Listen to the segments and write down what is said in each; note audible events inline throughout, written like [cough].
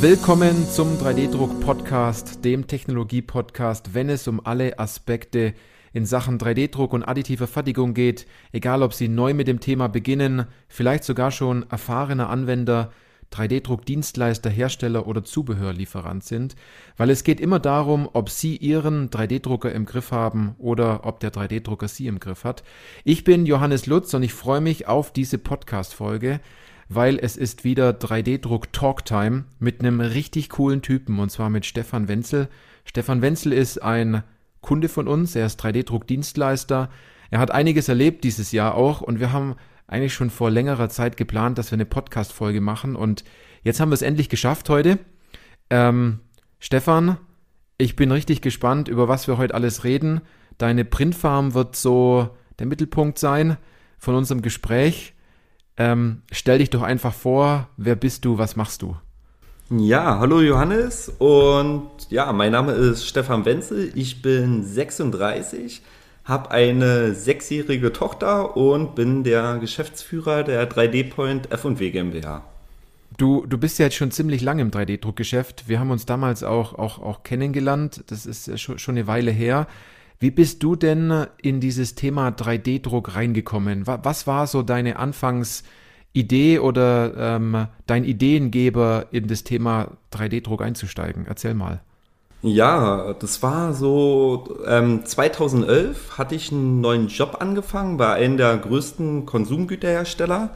Willkommen zum 3D-Druck-Podcast, dem Technologie-Podcast, wenn es um alle Aspekte in Sachen 3D-Druck und additiver Fertigung geht, egal ob Sie neu mit dem Thema beginnen, vielleicht sogar schon erfahrener Anwender, 3D-Druck-Dienstleister, Hersteller oder Zubehörlieferant sind, weil es geht immer darum, ob Sie Ihren 3D-Drucker im Griff haben oder ob der 3D-Drucker Sie im Griff hat. Ich bin Johannes Lutz und ich freue mich auf diese Podcast-Folge weil es ist wieder 3D-Druck Talktime mit einem richtig coolen Typen und zwar mit Stefan Wenzel. Stefan Wenzel ist ein Kunde von uns, er ist 3D-Druck-Dienstleister. Er hat einiges erlebt dieses Jahr auch und wir haben eigentlich schon vor längerer Zeit geplant, dass wir eine Podcast-Folge machen und jetzt haben wir es endlich geschafft heute. Ähm, Stefan, ich bin richtig gespannt, über was wir heute alles reden. Deine Printfarm wird so der Mittelpunkt sein von unserem Gespräch. Ähm, stell dich doch einfach vor, wer bist du, was machst du? Ja, hallo Johannes und ja, mein Name ist Stefan Wenzel, ich bin 36, habe eine sechsjährige Tochter und bin der Geschäftsführer der 3D Point F&W GmbH. Du, du bist ja jetzt schon ziemlich lange im 3D-Druckgeschäft. Wir haben uns damals auch, auch, auch kennengelernt. Das ist schon, schon eine Weile her. Wie bist du denn in dieses Thema 3D-Druck reingekommen? Was war so deine Anfangsidee oder ähm, dein Ideengeber, in das Thema 3D-Druck einzusteigen? Erzähl mal. Ja, das war so ähm, 2011 hatte ich einen neuen Job angefangen bei einem der größten Konsumgüterhersteller,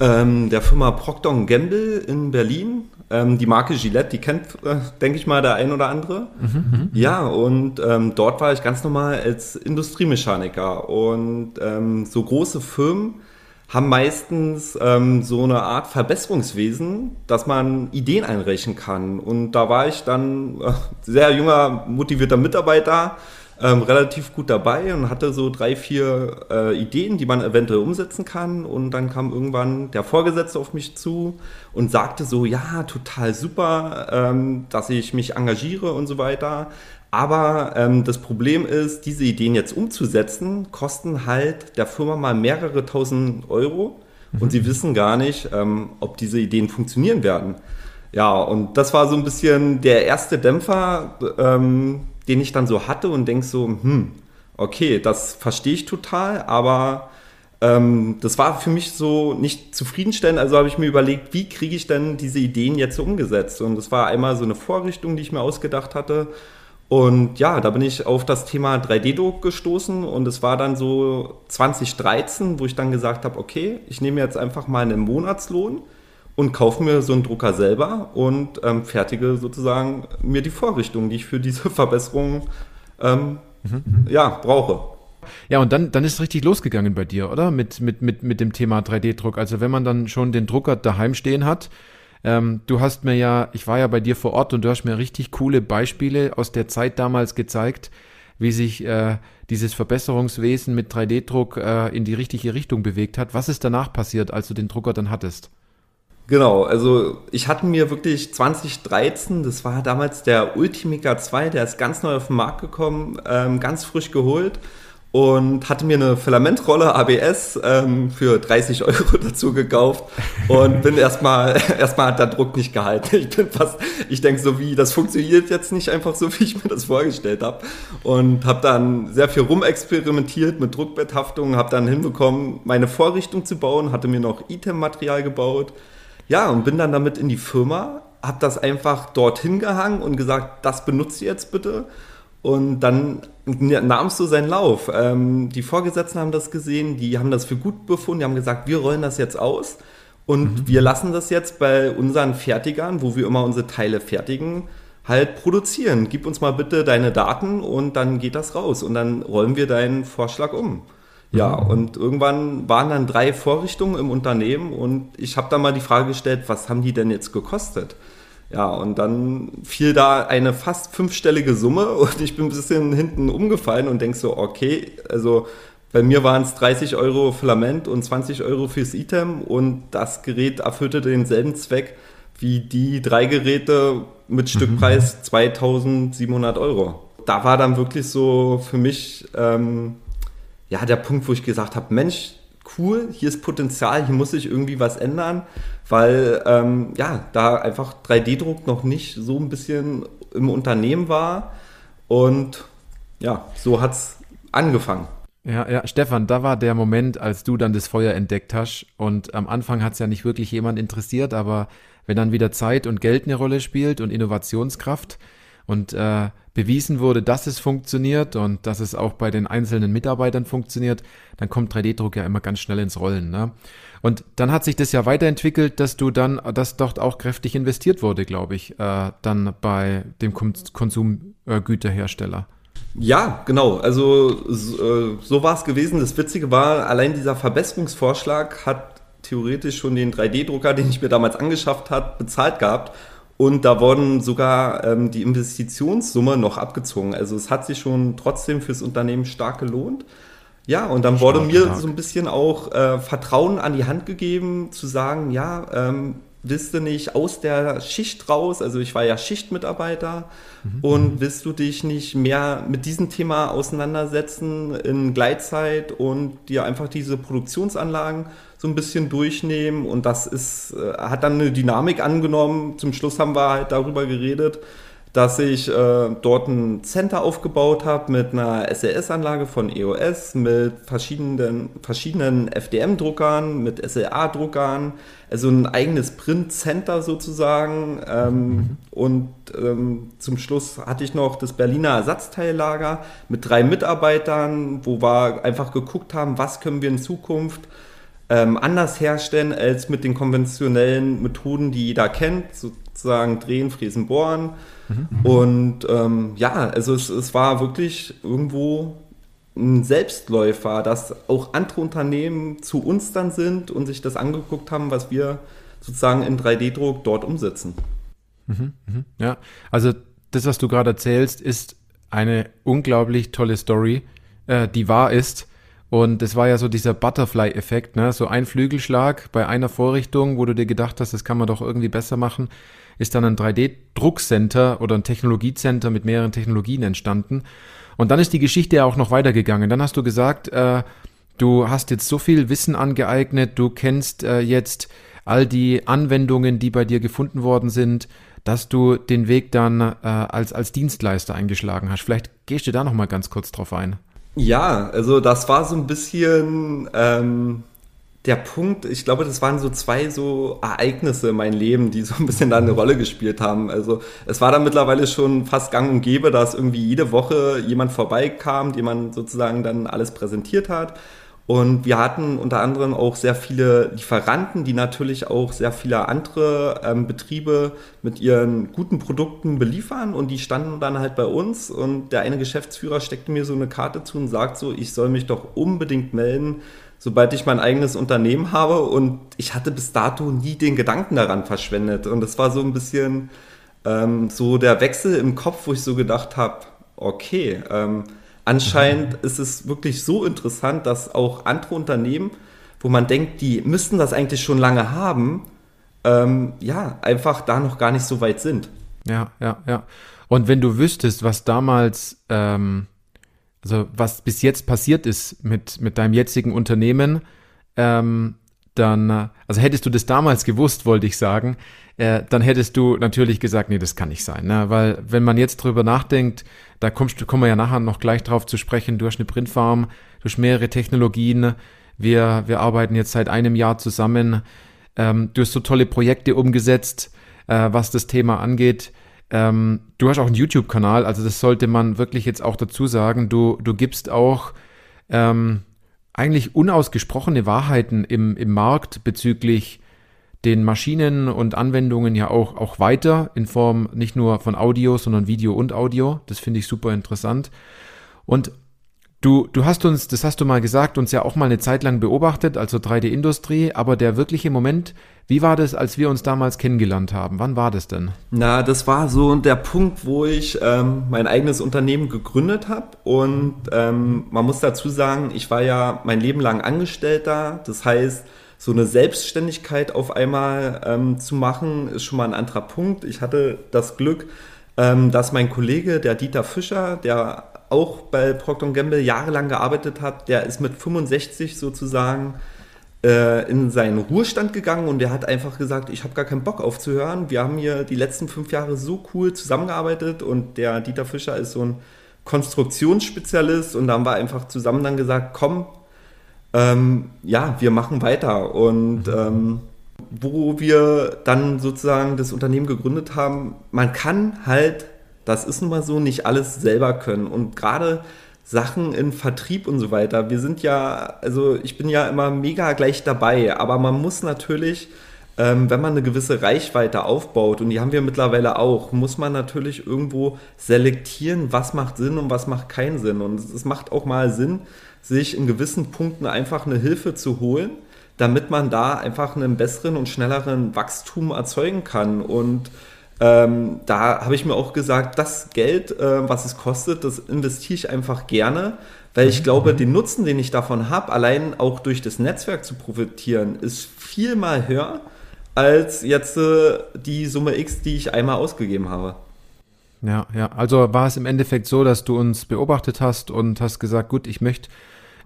ähm, der Firma Procter Gamble in Berlin. Ähm, die Marke Gillette, die kennt, äh, denke ich mal, der ein oder andere. Mhm, ja, und ähm, dort war ich ganz normal als Industriemechaniker. Und ähm, so große Firmen haben meistens ähm, so eine Art Verbesserungswesen, dass man Ideen einreichen kann. Und da war ich dann äh, sehr junger, motivierter Mitarbeiter ähm, relativ gut dabei und hatte so drei, vier äh, Ideen, die man eventuell umsetzen kann. Und dann kam irgendwann der Vorgesetzte auf mich zu und sagte so, ja, total super, ähm, dass ich mich engagiere und so weiter. Aber ähm, das Problem ist, diese Ideen jetzt umzusetzen, kosten halt der Firma mal mehrere tausend Euro. Mhm. Und sie wissen gar nicht, ähm, ob diese Ideen funktionieren werden. Ja, und das war so ein bisschen der erste Dämpfer, ähm, den ich dann so hatte und denke so, hm, okay, das verstehe ich total, aber ähm, das war für mich so nicht zufriedenstellend. Also habe ich mir überlegt, wie kriege ich denn diese Ideen jetzt umgesetzt? Und das war einmal so eine Vorrichtung, die ich mir ausgedacht hatte. Und ja, da bin ich auf das Thema 3D-Druck gestoßen und es war dann so 2013, wo ich dann gesagt habe, okay, ich nehme jetzt einfach mal einen Monatslohn und kaufe mir so einen Drucker selber und ähm, fertige sozusagen mir die Vorrichtung, die ich für diese [laughs] Verbesserung ähm, mhm. ja, brauche. Ja, und dann, dann ist es richtig losgegangen bei dir, oder? Mit, mit, mit, mit dem Thema 3D-Druck. Also wenn man dann schon den Drucker daheim stehen hat, ähm, du hast mir ja, ich war ja bei dir vor Ort und du hast mir richtig coole Beispiele aus der Zeit damals gezeigt, wie sich äh, dieses Verbesserungswesen mit 3D-Druck äh, in die richtige Richtung bewegt hat. Was ist danach passiert, als du den Drucker dann hattest? Genau, also ich hatte mir wirklich 2013, das war damals der Ultimaker 2, der ist ganz neu auf den Markt gekommen, ähm, ganz frisch geholt und hatte mir eine Filamentrolle ABS ähm, für 30 Euro [laughs] dazu gekauft und bin [laughs] erstmal, [laughs] erstmal hat der Druck nicht gehalten. Ich bin fast, ich denke so wie, das funktioniert jetzt nicht einfach so, wie ich mir das vorgestellt habe und habe dann sehr viel rumexperimentiert mit Druckbetthaftung, habe dann hinbekommen, meine Vorrichtung zu bauen, hatte mir noch Item-Material gebaut, ja, und bin dann damit in die Firma, habe das einfach dorthin gehangen und gesagt, das benutzt ihr jetzt bitte. Und dann nahm es so seinen Lauf. Ähm, die Vorgesetzten haben das gesehen, die haben das für gut befunden, die haben gesagt, wir rollen das jetzt aus und mhm. wir lassen das jetzt bei unseren Fertigern, wo wir immer unsere Teile fertigen, halt produzieren. Gib uns mal bitte deine Daten und dann geht das raus und dann rollen wir deinen Vorschlag um. Ja, mhm. und irgendwann waren dann drei Vorrichtungen im Unternehmen und ich habe dann mal die Frage gestellt, was haben die denn jetzt gekostet? Ja, und dann fiel da eine fast fünfstellige Summe [laughs] und ich bin ein bisschen hinten umgefallen und denk so, okay, also bei mir waren es 30 Euro Filament und 20 Euro fürs Item und das Gerät erfüllte denselben Zweck wie die drei Geräte mit mhm. Stückpreis 2700 Euro. Da war dann wirklich so für mich ähm, ja, der Punkt, wo ich gesagt habe, Mensch, cool, hier ist Potenzial, hier muss sich irgendwie was ändern, weil ähm, ja, da einfach 3D-Druck noch nicht so ein bisschen im Unternehmen war. Und ja, so hat es angefangen. Ja, ja, Stefan, da war der Moment, als du dann das Feuer entdeckt hast. Und am Anfang hat es ja nicht wirklich jemand interessiert, aber wenn dann wieder Zeit und Geld eine Rolle spielt und Innovationskraft und äh, bewiesen wurde, dass es funktioniert und dass es auch bei den einzelnen Mitarbeitern funktioniert, dann kommt 3D-Druck ja immer ganz schnell ins Rollen. Ne? Und dann hat sich das ja weiterentwickelt, dass du dann, dass dort auch kräftig investiert wurde, glaube ich, äh, dann bei dem Konsumgüterhersteller. Ja, genau. Also so, äh, so war es gewesen. Das Witzige war, allein dieser Verbesserungsvorschlag hat theoretisch schon den 3D-Drucker, den ich mir damals angeschafft habe, bezahlt gehabt. Und da wurden sogar ähm, die Investitionssumme noch abgezogen. Also es hat sich schon trotzdem fürs Unternehmen stark gelohnt. Ja, und dann wurde mir stark. so ein bisschen auch äh, Vertrauen an die Hand gegeben, zu sagen, ja, ähm, willst du nicht aus der Schicht raus, also ich war ja Schichtmitarbeiter, mhm. und willst du dich nicht mehr mit diesem Thema auseinandersetzen in Gleitzeit und dir einfach diese Produktionsanlagen so ein bisschen durchnehmen und das ist, äh, hat dann eine Dynamik angenommen. Zum Schluss haben wir halt darüber geredet, dass ich äh, dort ein Center aufgebaut habe mit einer SLS-Anlage von EOS, mit verschiedenen, verschiedenen FDM-Druckern, mit SLA-Druckern, also ein eigenes Print-Center sozusagen. Ähm, mhm. Und ähm, zum Schluss hatte ich noch das Berliner Ersatzteillager mit drei Mitarbeitern, wo wir einfach geguckt haben, was können wir in Zukunft ähm, anders herstellen als mit den konventionellen Methoden, die jeder kennt, sozusagen drehen, fräsen, bohren. Mhm. Und ähm, ja, also es, es war wirklich irgendwo ein Selbstläufer, dass auch andere Unternehmen zu uns dann sind und sich das angeguckt haben, was wir sozusagen in 3D-Druck dort umsetzen. Mhm, mh. Ja, also das, was du gerade erzählst, ist eine unglaublich tolle Story, äh, die wahr ist. Und es war ja so dieser Butterfly-Effekt, ne? so ein Flügelschlag bei einer Vorrichtung, wo du dir gedacht hast, das kann man doch irgendwie besser machen ist dann ein 3D-Druckcenter oder ein Technologiecenter mit mehreren Technologien entstanden. Und dann ist die Geschichte ja auch noch weitergegangen. Dann hast du gesagt, äh, du hast jetzt so viel Wissen angeeignet, du kennst äh, jetzt all die Anwendungen, die bei dir gefunden worden sind, dass du den Weg dann äh, als, als Dienstleister eingeschlagen hast. Vielleicht gehst du da noch mal ganz kurz drauf ein. Ja, also das war so ein bisschen ähm, der Punkt, ich glaube, das waren so zwei so Ereignisse in meinem Leben, die so ein bisschen da eine Rolle gespielt haben. Also es war dann mittlerweile schon fast gang und gäbe, dass irgendwie jede Woche jemand vorbeikam, jemand sozusagen dann alles präsentiert hat. Und wir hatten unter anderem auch sehr viele Lieferanten, die natürlich auch sehr viele andere ähm, Betriebe mit ihren guten Produkten beliefern. Und die standen dann halt bei uns. Und der eine Geschäftsführer steckte mir so eine Karte zu und sagt so, ich soll mich doch unbedingt melden, sobald ich mein eigenes Unternehmen habe. Und ich hatte bis dato nie den Gedanken daran verschwendet. Und es war so ein bisschen ähm, so der Wechsel im Kopf, wo ich so gedacht habe, okay, ähm, anscheinend mhm. ist es wirklich so interessant, dass auch andere Unternehmen, wo man denkt, die müssten das eigentlich schon lange haben, ähm, ja, einfach da noch gar nicht so weit sind. Ja, ja, ja. Und wenn du wüsstest, was damals ähm, also was bis jetzt passiert ist mit, mit deinem jetzigen Unternehmen, ähm, dann, äh, also hättest du das damals gewusst, wollte ich sagen, äh, dann hättest du natürlich gesagt, nee, das kann nicht sein. Ne? Weil wenn man jetzt drüber nachdenkt, da kommst, kommen wir ja nachher noch gleich drauf zu sprechen, du hast eine Printfarm, du hast mehrere Technologien, wir, wir arbeiten jetzt seit einem Jahr zusammen, ähm, du hast so tolle Projekte umgesetzt, äh, was das Thema angeht. Ähm, du hast auch einen YouTube-Kanal, also das sollte man wirklich jetzt auch dazu sagen. Du, du gibst auch ähm, eigentlich unausgesprochene Wahrheiten im, im Markt bezüglich den Maschinen und Anwendungen ja auch, auch weiter in Form nicht nur von Audio, sondern Video und Audio. Das finde ich super interessant. Und Du, du hast uns, das hast du mal gesagt, uns ja auch mal eine Zeit lang beobachtet, also 3D-Industrie, aber der wirkliche Moment, wie war das, als wir uns damals kennengelernt haben? Wann war das denn? Na, das war so der Punkt, wo ich ähm, mein eigenes Unternehmen gegründet habe. Und ähm, man muss dazu sagen, ich war ja mein Leben lang Angestellter. Das heißt, so eine Selbstständigkeit auf einmal ähm, zu machen, ist schon mal ein anderer Punkt. Ich hatte das Glück, ähm, dass mein Kollege, der Dieter Fischer, der auch bei Procter Gamble jahrelang gearbeitet hat, der ist mit 65 sozusagen äh, in seinen Ruhestand gegangen und der hat einfach gesagt, ich habe gar keinen Bock aufzuhören. Wir haben hier die letzten fünf Jahre so cool zusammengearbeitet und der Dieter Fischer ist so ein Konstruktionsspezialist und da haben wir einfach zusammen dann gesagt, komm, ähm, ja, wir machen weiter. Und mhm. ähm, wo wir dann sozusagen das Unternehmen gegründet haben, man kann halt, das ist nun mal so, nicht alles selber können. Und gerade Sachen in Vertrieb und so weiter, wir sind ja, also ich bin ja immer mega gleich dabei, aber man muss natürlich, ähm, wenn man eine gewisse Reichweite aufbaut, und die haben wir mittlerweile auch, muss man natürlich irgendwo selektieren, was macht Sinn und was macht keinen Sinn. Und es macht auch mal Sinn, sich in gewissen Punkten einfach eine Hilfe zu holen, damit man da einfach einen besseren und schnelleren Wachstum erzeugen kann. Und ähm, da habe ich mir auch gesagt, das Geld, äh, was es kostet, das investiere ich einfach gerne, weil ich mhm. glaube, den Nutzen, den ich davon habe, allein auch durch das Netzwerk zu profitieren, ist viel mal höher als jetzt äh, die Summe X, die ich einmal ausgegeben habe. Ja, ja. Also war es im Endeffekt so, dass du uns beobachtet hast und hast gesagt, gut, ich möchte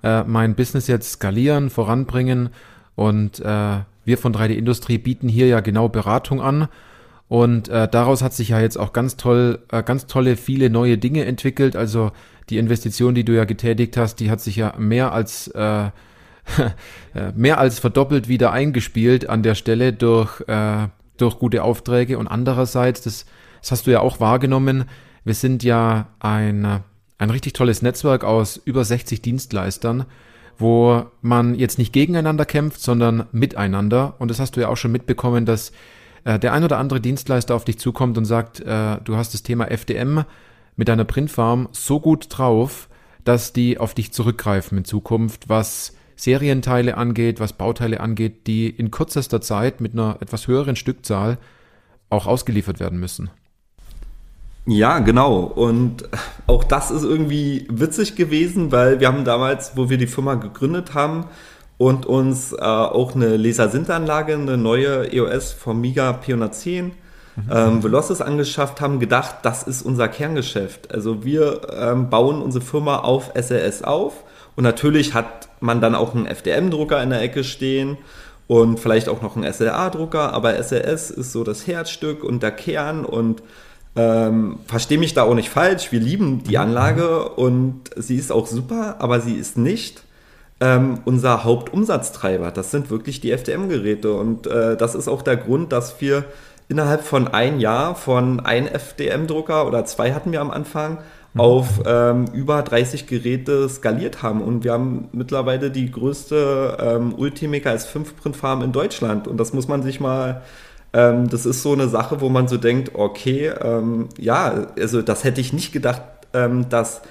äh, mein Business jetzt skalieren, voranbringen und äh, wir von 3D Industrie bieten hier ja genau Beratung an. Und äh, daraus hat sich ja jetzt auch ganz toll, äh, ganz tolle, viele neue Dinge entwickelt. Also die Investition, die du ja getätigt hast, die hat sich ja mehr als äh, [laughs] äh mehr als verdoppelt wieder eingespielt an der Stelle durch äh, durch gute Aufträge. Und andererseits, das, das hast du ja auch wahrgenommen, wir sind ja ein ein richtig tolles Netzwerk aus über 60 Dienstleistern, wo man jetzt nicht gegeneinander kämpft, sondern miteinander. Und das hast du ja auch schon mitbekommen, dass äh, der ein oder andere Dienstleister auf dich zukommt und sagt, äh, du hast das Thema FDM mit deiner Printfarm so gut drauf, dass die auf dich zurückgreifen in Zukunft, was Serienteile angeht, was Bauteile angeht, die in kürzester Zeit mit einer etwas höheren Stückzahl auch ausgeliefert werden müssen. Ja, genau. Und auch das ist irgendwie witzig gewesen, weil wir haben damals, wo wir die Firma gegründet haben und uns äh, auch eine Lasersinteranlage, eine neue EOS vom Miga P110 mhm. ähm, Velocis angeschafft haben, gedacht, das ist unser Kerngeschäft. Also wir ähm, bauen unsere Firma auf SLS auf. Und natürlich hat man dann auch einen FDM-Drucker in der Ecke stehen und vielleicht auch noch einen SLA-Drucker, aber SLS ist so das Herzstück und der Kern. Und ähm, Verstehe mich da auch nicht falsch, wir lieben die Anlage und sie ist auch super, aber sie ist nicht ähm, unser Hauptumsatztreiber. Das sind wirklich die FDM-Geräte und äh, das ist auch der Grund, dass wir innerhalb von ein Jahr von ein FDM-Drucker oder zwei hatten wir am Anfang auf ähm, über 30 Geräte skaliert haben. Und wir haben mittlerweile die größte ähm, Ultimaker S5-Printfarm in Deutschland. Und das muss man sich mal ähm, das ist so eine Sache, wo man so denkt, okay, ähm, ja, also das hätte ich nicht gedacht, ähm, dass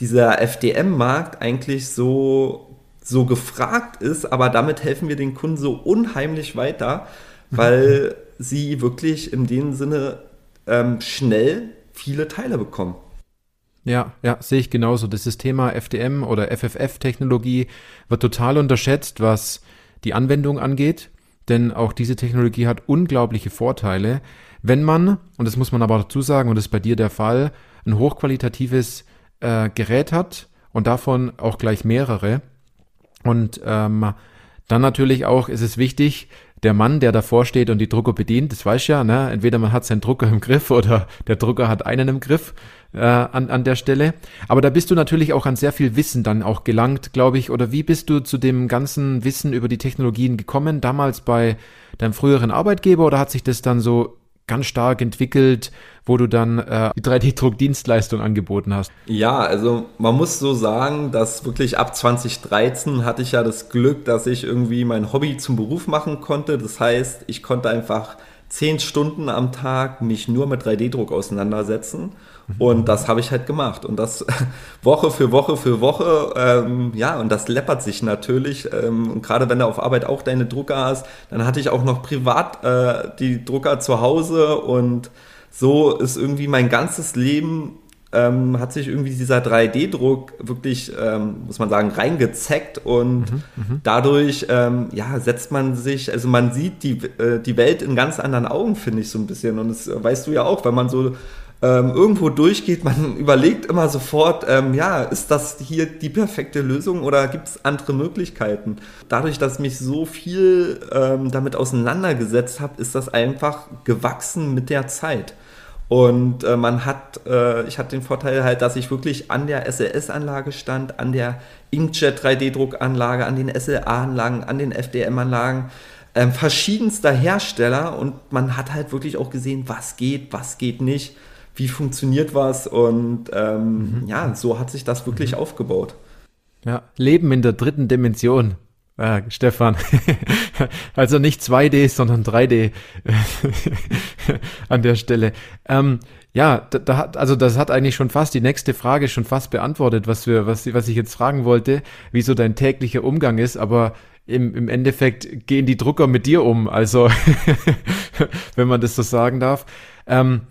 dieser FDM-Markt eigentlich so, so gefragt ist, aber damit helfen wir den Kunden so unheimlich weiter, weil [laughs] sie wirklich in dem Sinne ähm, schnell viele Teile bekommen. Ja, ja, sehe ich genauso. Das Thema FDM oder FFF-Technologie wird total unterschätzt, was die Anwendung angeht denn auch diese Technologie hat unglaubliche Vorteile, wenn man, und das muss man aber dazu sagen, und das ist bei dir der Fall, ein hochqualitatives äh, Gerät hat und davon auch gleich mehrere. Und ähm, dann natürlich auch ist es wichtig, der Mann, der davor steht und die Drucker bedient, das weiß ja, ne? entweder man hat seinen Drucker im Griff oder [laughs] der Drucker hat einen im Griff äh, an, an der Stelle. Aber da bist du natürlich auch an sehr viel Wissen dann auch gelangt, glaube ich. Oder wie bist du zu dem ganzen Wissen über die Technologien gekommen? Damals bei deinem früheren Arbeitgeber oder hat sich das dann so ganz stark entwickelt, wo du dann äh, die 3D-Druckdienstleistung angeboten hast? Ja, also man muss so sagen, dass wirklich ab 2013 hatte ich ja das Glück, dass ich irgendwie mein Hobby zum Beruf machen konnte. Das heißt, ich konnte einfach zehn Stunden am Tag mich nur mit 3D-Druck auseinandersetzen. Und das habe ich halt gemacht. Und das [laughs] Woche für Woche für Woche, ähm, ja, und das läppert sich natürlich. Ähm, und gerade wenn du auf Arbeit auch deine Drucker hast, dann hatte ich auch noch privat äh, die Drucker zu Hause und so ist irgendwie mein ganzes Leben ähm, hat sich irgendwie dieser 3D-Druck wirklich, ähm, muss man sagen, reingezeckt und mhm, mhm, dadurch ähm, ja, setzt man sich, also man sieht die, äh, die Welt in ganz anderen Augen, finde ich so ein bisschen. Und das weißt du ja auch, wenn man so ähm, irgendwo durchgeht, man [laughs] überlegt immer sofort, ähm, ja, ist das hier die perfekte Lösung oder gibt es andere Möglichkeiten? Dadurch, dass ich mich so viel ähm, damit auseinandergesetzt habe, ist das einfach gewachsen mit der Zeit. Und äh, man hat, äh, ich hatte den Vorteil halt, dass ich wirklich an der SLS-Anlage stand, an der Inkjet 3D-Druckanlage, an den SLA-Anlagen, an den FDM-Anlagen, äh, verschiedenster Hersteller und man hat halt wirklich auch gesehen, was geht, was geht nicht wie funktioniert was und ähm, mhm. ja, so hat sich das wirklich mhm. aufgebaut. Ja, Leben in der dritten Dimension. Äh, Stefan, [laughs] also nicht 2D, sondern 3D [laughs] an der Stelle. Ähm, ja, da, da, hat, also das hat eigentlich schon fast die nächste Frage schon fast beantwortet, was wir, was, was ich jetzt fragen wollte, wie so dein täglicher Umgang ist, aber im, im Endeffekt gehen die Drucker mit dir um, also [laughs] wenn man das so sagen darf. Ähm,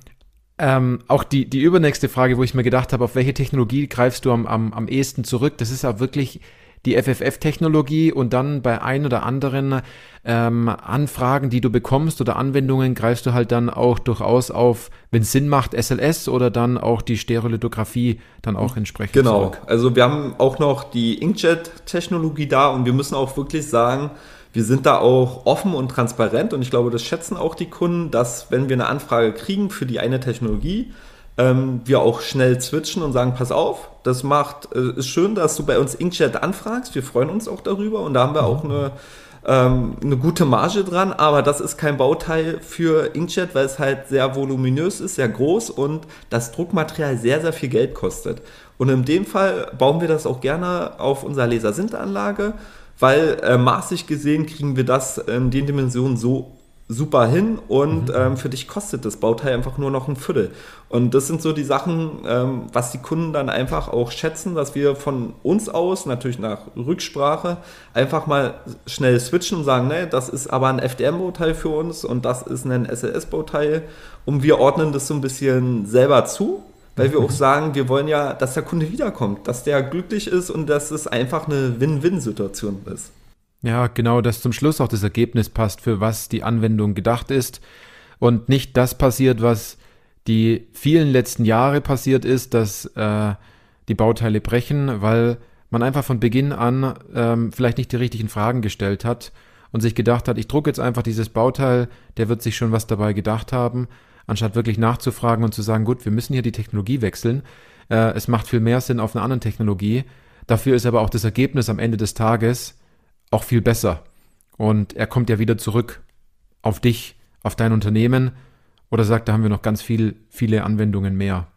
ähm, auch die, die übernächste Frage, wo ich mir gedacht habe, auf welche Technologie greifst du am, am, am ehesten zurück? Das ist auch wirklich die FFF-Technologie und dann bei ein oder anderen ähm, Anfragen, die du bekommst oder Anwendungen, greifst du halt dann auch durchaus auf, wenn es Sinn macht, SLS oder dann auch die Stereolithografie dann auch entsprechend. Genau, zurück. also wir haben auch noch die Inkjet-Technologie da und wir müssen auch wirklich sagen, wir sind da auch offen und transparent und ich glaube, das schätzen auch die Kunden, dass wenn wir eine Anfrage kriegen für die eine Technologie, ähm, wir auch schnell switchen und sagen, pass auf, das macht, äh, ist schön, dass du bei uns Inkjet anfragst, wir freuen uns auch darüber und da haben wir auch eine, ähm, eine gute Marge dran, aber das ist kein Bauteil für Inkjet, weil es halt sehr voluminös ist, sehr groß und das Druckmaterial sehr, sehr viel Geld kostet. Und in dem Fall bauen wir das auch gerne auf unserer Lasersinteranlage weil äh, maßig gesehen kriegen wir das in den Dimensionen so super hin und mhm. ähm, für dich kostet das Bauteil einfach nur noch ein Viertel. Und das sind so die Sachen, ähm, was die Kunden dann einfach auch schätzen, dass wir von uns aus, natürlich nach Rücksprache, einfach mal schnell switchen und sagen, ne, das ist aber ein FDM-Bauteil für uns und das ist ein SLS-Bauteil und wir ordnen das so ein bisschen selber zu weil wir auch sagen, wir wollen ja, dass der Kunde wiederkommt, dass der glücklich ist und dass es einfach eine Win-Win-Situation ist. Ja, genau, dass zum Schluss auch das Ergebnis passt, für was die Anwendung gedacht ist und nicht das passiert, was die vielen letzten Jahre passiert ist, dass äh, die Bauteile brechen, weil man einfach von Beginn an ähm, vielleicht nicht die richtigen Fragen gestellt hat und sich gedacht hat, ich drucke jetzt einfach dieses Bauteil, der wird sich schon was dabei gedacht haben anstatt wirklich nachzufragen und zu sagen, gut, wir müssen hier die Technologie wechseln. Äh, es macht viel mehr Sinn auf einer anderen Technologie. Dafür ist aber auch das Ergebnis am Ende des Tages auch viel besser. Und er kommt ja wieder zurück auf dich, auf dein Unternehmen oder sagt, da haben wir noch ganz viel, viele Anwendungen mehr.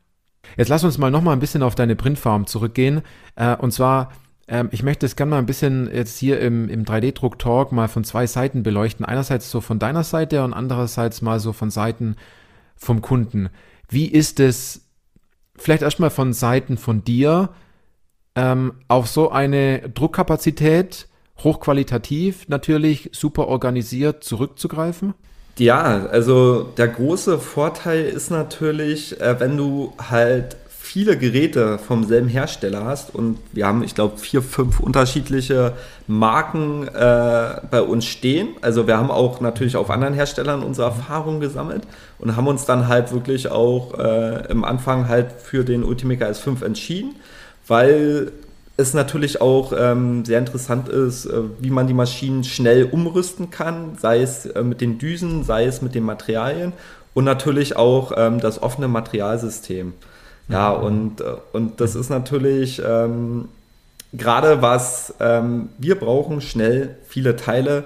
Jetzt lass uns mal noch mal ein bisschen auf deine Printfarm zurückgehen. Äh, und zwar, ähm, ich möchte es gerne mal ein bisschen jetzt hier im, im 3D-Druck-Talk mal von zwei Seiten beleuchten. Einerseits so von deiner Seite und andererseits mal so von Seiten vom Kunden. Wie ist es, vielleicht erstmal von Seiten von dir, ähm, auf so eine Druckkapazität, hochqualitativ natürlich, super organisiert zurückzugreifen? Ja, also der große Vorteil ist natürlich, äh, wenn du halt viele Geräte vom selben Hersteller hast und wir haben, ich glaube, vier, fünf unterschiedliche Marken äh, bei uns stehen. Also wir haben auch natürlich auf anderen Herstellern unsere Erfahrungen gesammelt und haben uns dann halt wirklich auch äh, im Anfang halt für den Ultimaker S5 entschieden, weil es natürlich auch ähm, sehr interessant ist, äh, wie man die Maschinen schnell umrüsten kann, sei es äh, mit den Düsen, sei es mit den Materialien und natürlich auch ähm, das offene Materialsystem. Ja, und, äh, und das ist natürlich ähm, gerade was ähm, wir brauchen, schnell viele Teile,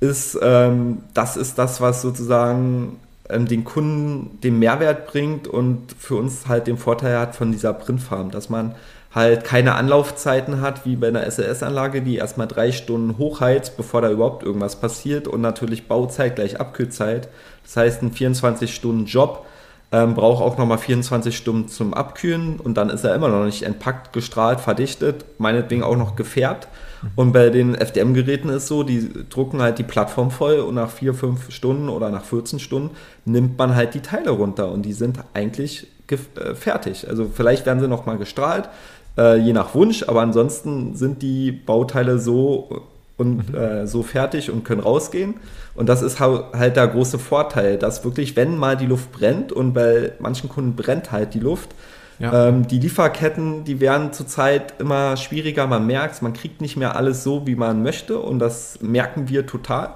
ist, ähm, das ist das, was sozusagen ähm, den Kunden den Mehrwert bringt und für uns halt den Vorteil hat von dieser Printfarm, dass man halt keine Anlaufzeiten hat wie bei einer SLS-Anlage, die erstmal drei Stunden hochheizt, bevor da überhaupt irgendwas passiert und natürlich Bauzeit gleich Abkühlzeit. Das heißt, ein 24-Stunden-Job ähm, braucht auch nochmal 24 Stunden zum Abkühlen und dann ist er immer noch nicht entpackt, gestrahlt, verdichtet, meinetwegen auch noch gefärbt. Und bei den FDM-Geräten ist so, die drucken halt die Plattform voll und nach 4, 5 Stunden oder nach 14 Stunden nimmt man halt die Teile runter und die sind eigentlich äh, fertig. Also vielleicht werden sie nochmal gestrahlt, äh, je nach Wunsch, aber ansonsten sind die Bauteile so und mhm. äh, so fertig und können rausgehen. Und das ist halt der große Vorteil, dass wirklich, wenn mal die Luft brennt und bei manchen Kunden brennt halt die Luft, ja. ähm, die Lieferketten, die werden zurzeit immer schwieriger. Man merkt man kriegt nicht mehr alles so, wie man möchte und das merken wir total.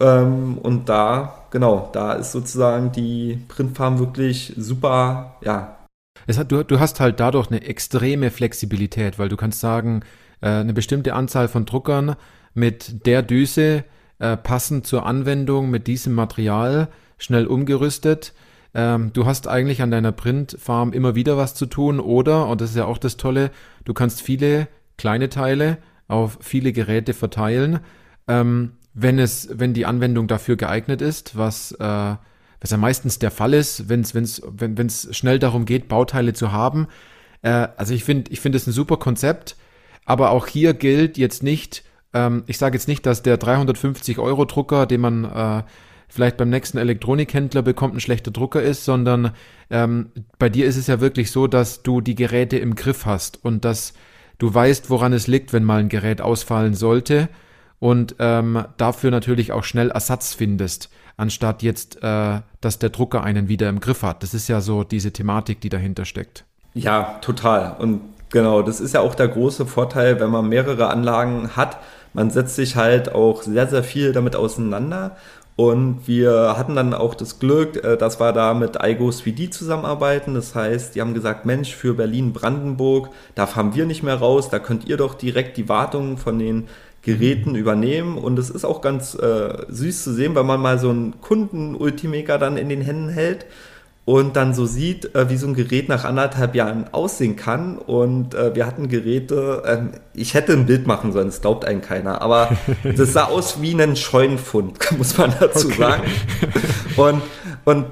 Ähm, und da, genau, da ist sozusagen die Printfarm wirklich super, ja. Es hat, du, du hast halt dadurch eine extreme Flexibilität, weil du kannst sagen, äh, eine bestimmte Anzahl von Druckern mit der Düse äh, passend zur Anwendung mit diesem Material schnell umgerüstet. Ähm, du hast eigentlich an deiner Printfarm immer wieder was zu tun oder, und das ist ja auch das Tolle, du kannst viele kleine Teile auf viele Geräte verteilen. Ähm, wenn es, wenn die Anwendung dafür geeignet ist, was, äh, was ja meistens der Fall ist, wenn's, wenn's, wenn es schnell darum geht, Bauteile zu haben. Äh, also ich finde, ich finde es ein super Konzept, aber auch hier gilt jetzt nicht, ähm, ich sage jetzt nicht, dass der 350 Euro Drucker, den man äh, vielleicht beim nächsten Elektronikhändler bekommt, ein schlechter Drucker ist, sondern ähm, bei dir ist es ja wirklich so, dass du die Geräte im Griff hast und dass du weißt, woran es liegt, wenn mal ein Gerät ausfallen sollte und ähm, dafür natürlich auch schnell Ersatz findest, anstatt jetzt, äh, dass der Drucker einen wieder im Griff hat. Das ist ja so diese Thematik, die dahinter steckt. Ja, total. Und genau, das ist ja auch der große Vorteil, wenn man mehrere Anlagen hat. Man setzt sich halt auch sehr, sehr viel damit auseinander. Und wir hatten dann auch das Glück, äh, dass wir da mit iGo 3D zusammenarbeiten. Das heißt, die haben gesagt, Mensch, für Berlin-Brandenburg, da fahren wir nicht mehr raus, da könnt ihr doch direkt die Wartung von den Geräten übernehmen. Und es ist auch ganz äh, süß zu sehen, weil man mal so einen Kunden-Ultimaker dann in den Händen hält und dann so sieht, äh, wie so ein Gerät nach anderthalb Jahren aussehen kann. Und äh, wir hatten Geräte, ähm, ich hätte ein Bild machen sollen, das glaubt einen keiner, aber [laughs] das sah aus wie ein Scheunenfund, [laughs] muss man dazu okay. sagen. Und, und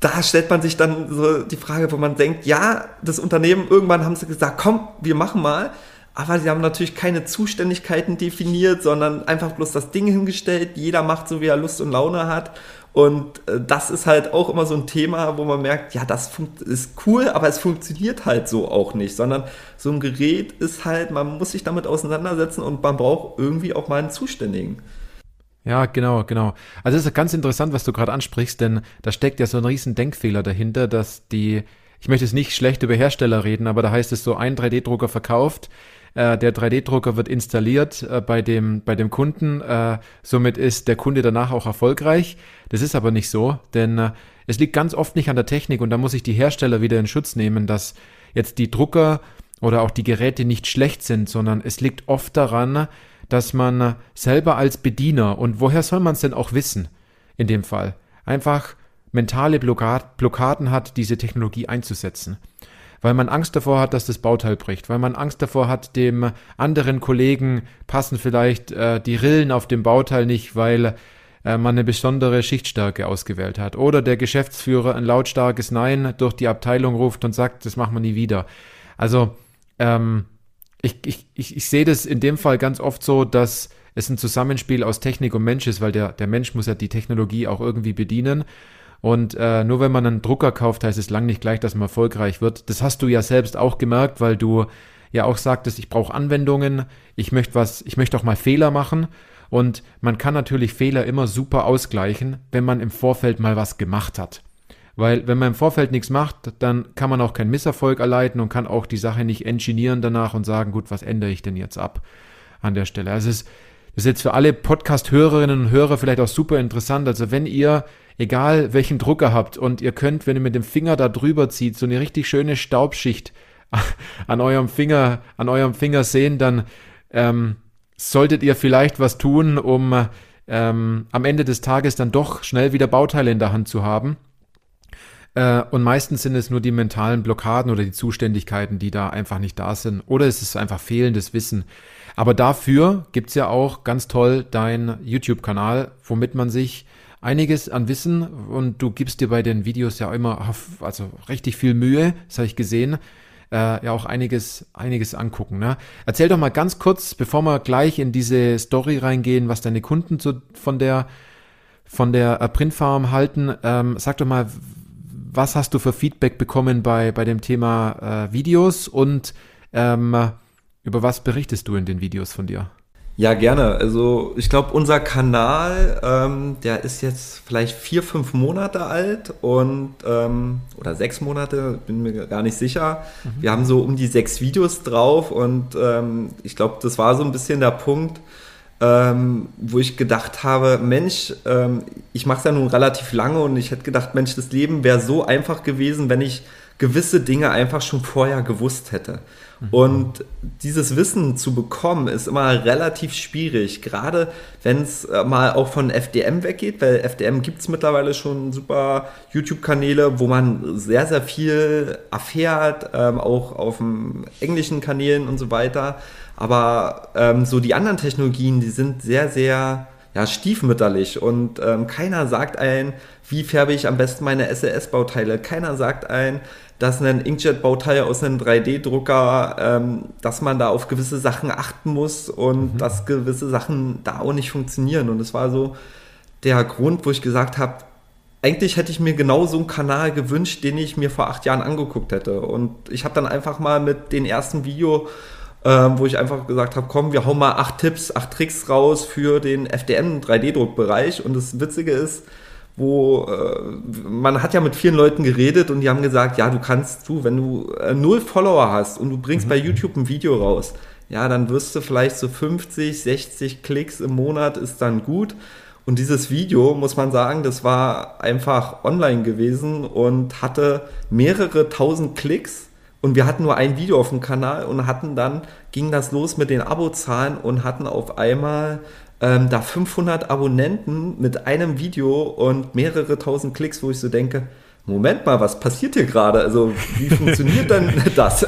da stellt man sich dann so die Frage, wo man denkt, ja, das Unternehmen, irgendwann haben sie gesagt, komm, wir machen mal. Aber sie haben natürlich keine Zuständigkeiten definiert, sondern einfach bloß das Ding hingestellt. Jeder macht so, wie er Lust und Laune hat. Und äh, das ist halt auch immer so ein Thema, wo man merkt, ja, das ist cool, aber es funktioniert halt so auch nicht, sondern so ein Gerät ist halt, man muss sich damit auseinandersetzen und man braucht irgendwie auch mal einen Zuständigen. Ja, genau, genau. Also es ist ganz interessant, was du gerade ansprichst, denn da steckt ja so ein riesen Denkfehler dahinter, dass die, ich möchte jetzt nicht schlecht über Hersteller reden, aber da heißt es so, ein 3D-Drucker verkauft, äh, der 3D-Drucker wird installiert äh, bei, dem, bei dem Kunden. Äh, somit ist der Kunde danach auch erfolgreich. Das ist aber nicht so, denn äh, es liegt ganz oft nicht an der Technik und da muss ich die Hersteller wieder in Schutz nehmen, dass jetzt die Drucker oder auch die Geräte nicht schlecht sind, sondern es liegt oft daran, dass man selber als Bediener und woher soll man es denn auch wissen in dem Fall einfach mentale Blockaden hat, diese Technologie einzusetzen weil man Angst davor hat, dass das Bauteil bricht, weil man Angst davor hat, dem anderen Kollegen passen vielleicht äh, die Rillen auf dem Bauteil nicht, weil äh, man eine besondere Schichtstärke ausgewählt hat. Oder der Geschäftsführer ein lautstarkes Nein durch die Abteilung ruft und sagt, das machen wir nie wieder. Also ähm, ich, ich, ich, ich sehe das in dem Fall ganz oft so, dass es ein Zusammenspiel aus Technik und Mensch ist, weil der, der Mensch muss ja die Technologie auch irgendwie bedienen. Und äh, nur wenn man einen Drucker kauft, heißt es lang nicht gleich, dass man erfolgreich wird. Das hast du ja selbst auch gemerkt, weil du ja auch sagtest, ich brauche Anwendungen, ich möchte was, ich möchte auch mal Fehler machen. Und man kann natürlich Fehler immer super ausgleichen, wenn man im Vorfeld mal was gemacht hat. Weil wenn man im Vorfeld nichts macht, dann kann man auch keinen Misserfolg erleiden und kann auch die Sache nicht engineieren danach und sagen, gut, was ändere ich denn jetzt ab an der Stelle. Also es ist, ist jetzt für alle Podcast-Hörerinnen und Hörer vielleicht auch super interessant. Also wenn ihr egal welchen Drucker habt und ihr könnt, wenn ihr mit dem Finger da drüber zieht, so eine richtig schöne Staubschicht [laughs] an eurem Finger, an eurem Finger sehen, dann ähm, solltet ihr vielleicht was tun, um ähm, am Ende des Tages dann doch schnell wieder Bauteile in der Hand zu haben. Äh, und meistens sind es nur die mentalen Blockaden oder die Zuständigkeiten, die da einfach nicht da sind. Oder es ist einfach fehlendes Wissen. Aber dafür gibt's ja auch ganz toll dein YouTube-Kanal, womit man sich einiges an Wissen und du gibst dir bei den Videos ja immer also richtig viel Mühe, das habe ich gesehen. Äh, ja auch einiges, einiges angucken. Ne? Erzähl doch mal ganz kurz, bevor wir gleich in diese Story reingehen, was deine Kunden so von der von der äh, Printfarm halten. Ähm, sag doch mal, was hast du für Feedback bekommen bei, bei dem Thema äh, Videos und ähm, über was berichtest du in den Videos von dir? Ja, gerne. Also ich glaube, unser Kanal, ähm, der ist jetzt vielleicht vier, fünf Monate alt und ähm, oder sechs Monate, bin mir gar nicht sicher. Mhm. Wir haben so um die sechs Videos drauf und ähm, ich glaube, das war so ein bisschen der Punkt, ähm, wo ich gedacht habe, Mensch, ähm, ich mache es ja nun relativ lange und ich hätte gedacht, Mensch, das Leben wäre so einfach gewesen, wenn ich gewisse Dinge einfach schon vorher gewusst hätte. Und dieses Wissen zu bekommen, ist immer relativ schwierig, gerade wenn es äh, mal auch von FDM weggeht, weil FDM gibt es mittlerweile schon super YouTube-Kanäle, wo man sehr, sehr viel erfährt, ähm, auch auf den englischen Kanälen und so weiter. Aber ähm, so die anderen Technologien, die sind sehr, sehr ja, stiefmütterlich und ähm, keiner sagt ein, wie färbe ich am besten meine SLS-Bauteile. Keiner sagt ein, dass ein Inkjet-Bauteil aus einem 3D-Drucker, ähm, dass man da auf gewisse Sachen achten muss und mhm. dass gewisse Sachen da auch nicht funktionieren. Und das war so der Grund, wo ich gesagt habe, eigentlich hätte ich mir genau so einen Kanal gewünscht, den ich mir vor acht Jahren angeguckt hätte. Und ich habe dann einfach mal mit dem ersten Video, ähm, wo ich einfach gesagt habe, komm, wir hauen mal acht Tipps, acht Tricks raus für den FDM 3D-Druckbereich. Und das Witzige ist, wo äh, man hat ja mit vielen Leuten geredet und die haben gesagt, ja, du kannst du, wenn du äh, null Follower hast und du bringst mhm. bei YouTube ein Video raus, ja, dann wirst du vielleicht so 50, 60 Klicks im Monat ist dann gut. Und dieses Video, muss man sagen, das war einfach online gewesen und hatte mehrere tausend Klicks. Und wir hatten nur ein Video auf dem Kanal und hatten dann, ging das los mit den Abozahlen und hatten auf einmal ähm, da 500 Abonnenten mit einem Video und mehrere tausend Klicks, wo ich so denke, Moment mal, was passiert hier gerade? Also wie [laughs] funktioniert denn das?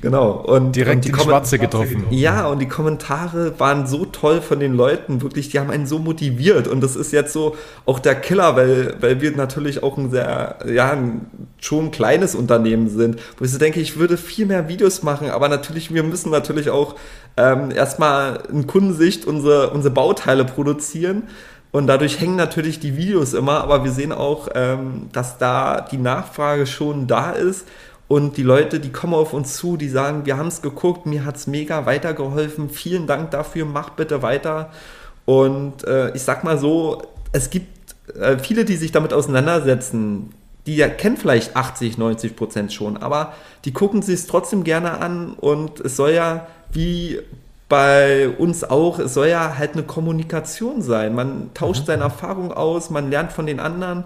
Genau. Und direkt und die, die Schwarze getroffen. Ja, und die Kommentare waren so toll von den Leuten, wirklich, die haben einen so motiviert. Und das ist jetzt so auch der Killer, weil, weil wir natürlich auch ein sehr, ja, ein, schon ein kleines Unternehmen sind, wo ich so denke, ich würde viel mehr Videos machen, aber natürlich, wir müssen natürlich auch ähm, erstmal in Kundensicht unsere, unsere Bauteile produzieren. Und dadurch hängen natürlich die Videos immer, aber wir sehen auch, ähm, dass da die Nachfrage schon da ist und die Leute, die kommen auf uns zu, die sagen, wir haben es geguckt, mir hat es mega weitergeholfen, vielen Dank dafür, mach bitte weiter. Und äh, ich sag mal so, es gibt äh, viele, die sich damit auseinandersetzen, die ja, kennen vielleicht 80, 90 Prozent schon, aber die gucken sich es trotzdem gerne an und es soll ja wie bei uns auch, es soll ja halt eine Kommunikation sein. Man tauscht mhm. seine Erfahrung aus, man lernt von den anderen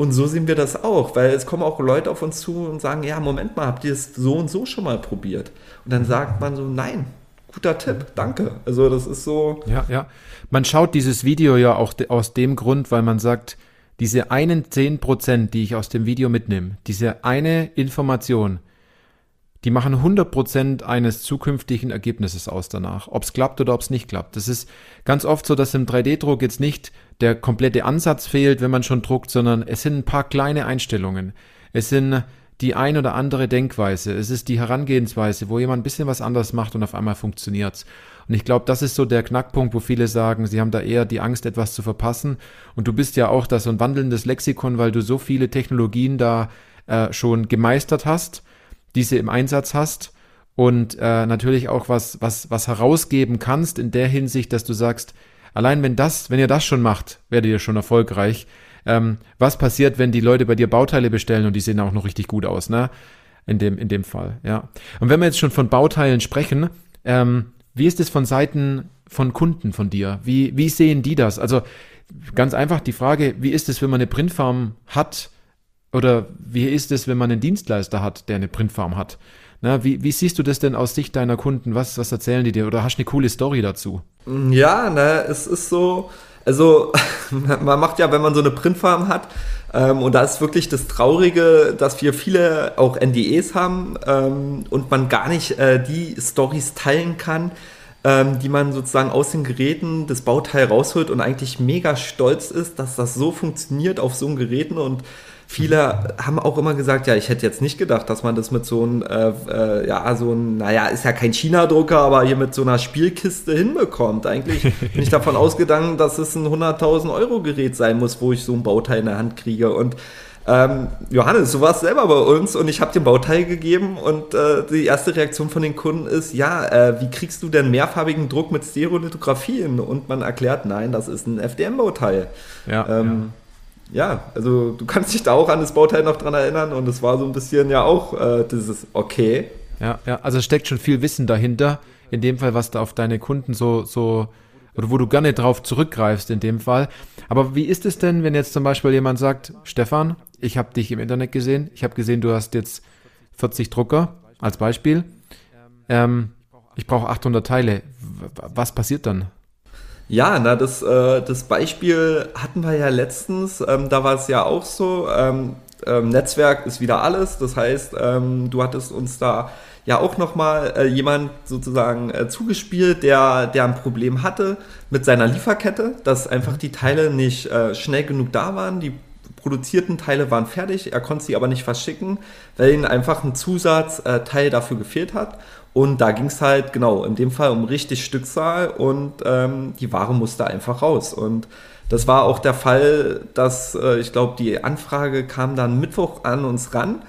und so sehen wir das auch, weil es kommen auch Leute auf uns zu und sagen, ja, Moment mal, habt ihr es so und so schon mal probiert? Und dann sagt man so, nein, guter Tipp, danke. Also das ist so. Ja, ja. Man schaut dieses Video ja auch aus dem Grund, weil man sagt, diese einen 10 Prozent, die ich aus dem Video mitnehme, diese eine Information, die machen 100% eines zukünftigen Ergebnisses aus danach, ob es klappt oder ob es nicht klappt. Das ist ganz oft so, dass im 3D-Druck jetzt nicht der komplette Ansatz fehlt, wenn man schon druckt, sondern es sind ein paar kleine Einstellungen. Es sind die ein oder andere Denkweise, es ist die Herangehensweise, wo jemand ein bisschen was anderes macht und auf einmal funktioniert's. Und ich glaube, das ist so der Knackpunkt, wo viele sagen, sie haben da eher die Angst, etwas zu verpassen. Und du bist ja auch da so ein wandelndes Lexikon, weil du so viele Technologien da äh, schon gemeistert hast diese im Einsatz hast und äh, natürlich auch was, was, was herausgeben kannst in der Hinsicht, dass du sagst, allein wenn das, wenn ihr das schon macht, werdet ihr schon erfolgreich. Ähm, was passiert, wenn die Leute bei dir Bauteile bestellen und die sehen auch noch richtig gut aus, ne? In dem, in dem Fall, ja. Und wenn wir jetzt schon von Bauteilen sprechen, ähm, wie ist es von Seiten von Kunden von dir? Wie, wie sehen die das? Also ganz einfach die Frage, wie ist es, wenn man eine Printfarm hat? Oder wie ist es, wenn man einen Dienstleister hat, der eine Printfarm hat? Na, wie, wie siehst du das denn aus Sicht deiner Kunden? Was, was erzählen die dir? Oder hast du eine coole Story dazu? Ja, ne, es ist so, also [laughs] man macht ja, wenn man so eine Printfarm hat, ähm, und da ist wirklich das Traurige, dass wir viele auch NDEs haben ähm, und man gar nicht äh, die Stories teilen kann, ähm, die man sozusagen aus den Geräten das Bauteil rausholt und eigentlich mega stolz ist, dass das so funktioniert auf so einem Geräten und viele haben auch immer gesagt, ja, ich hätte jetzt nicht gedacht, dass man das mit so einem, äh, äh, ja, so ein, naja, ist ja kein China-Drucker, aber hier mit so einer Spielkiste hinbekommt. Eigentlich [laughs] bin ich davon ausgegangen, dass es ein 100.000 Euro Gerät sein muss, wo ich so ein Bauteil in der Hand kriege. Und ähm, Johannes, du warst selber bei uns und ich habe dir ein Bauteil gegeben und äh, die erste Reaktion von den Kunden ist, ja, äh, wie kriegst du denn mehrfarbigen Druck mit Stereolithografie hin? Und man erklärt, nein, das ist ein FDM-Bauteil. Ja, ähm, ja. Ja, also du kannst dich da auch an das Bauteil noch dran erinnern und es war so ein bisschen ja auch äh, dieses Okay. Ja, ja, also steckt schon viel Wissen dahinter. In dem Fall, was da auf deine Kunden so, so oder wo du gerne drauf zurückgreifst in dem Fall. Aber wie ist es denn, wenn jetzt zum Beispiel jemand sagt, Stefan, ich habe dich im Internet gesehen, ich habe gesehen, du hast jetzt 40 Drucker als Beispiel, ähm, ich brauche 800 Teile. Was passiert dann? Ja, na, das, äh, das Beispiel hatten wir ja letztens, ähm, da war es ja auch so, ähm, ähm, Netzwerk ist wieder alles, das heißt, ähm, du hattest uns da ja auch nochmal äh, jemand sozusagen äh, zugespielt, der, der ein Problem hatte mit seiner Lieferkette, dass einfach die Teile nicht äh, schnell genug da waren. Die produzierten Teile waren fertig, er konnte sie aber nicht verschicken, weil ihm einfach ein Zusatzteil dafür gefehlt hat. Und da ging es halt genau in dem Fall um richtig Stückzahl und ähm, die Ware musste einfach raus. Und das war auch der Fall, dass äh, ich glaube, die Anfrage kam dann Mittwoch an uns ran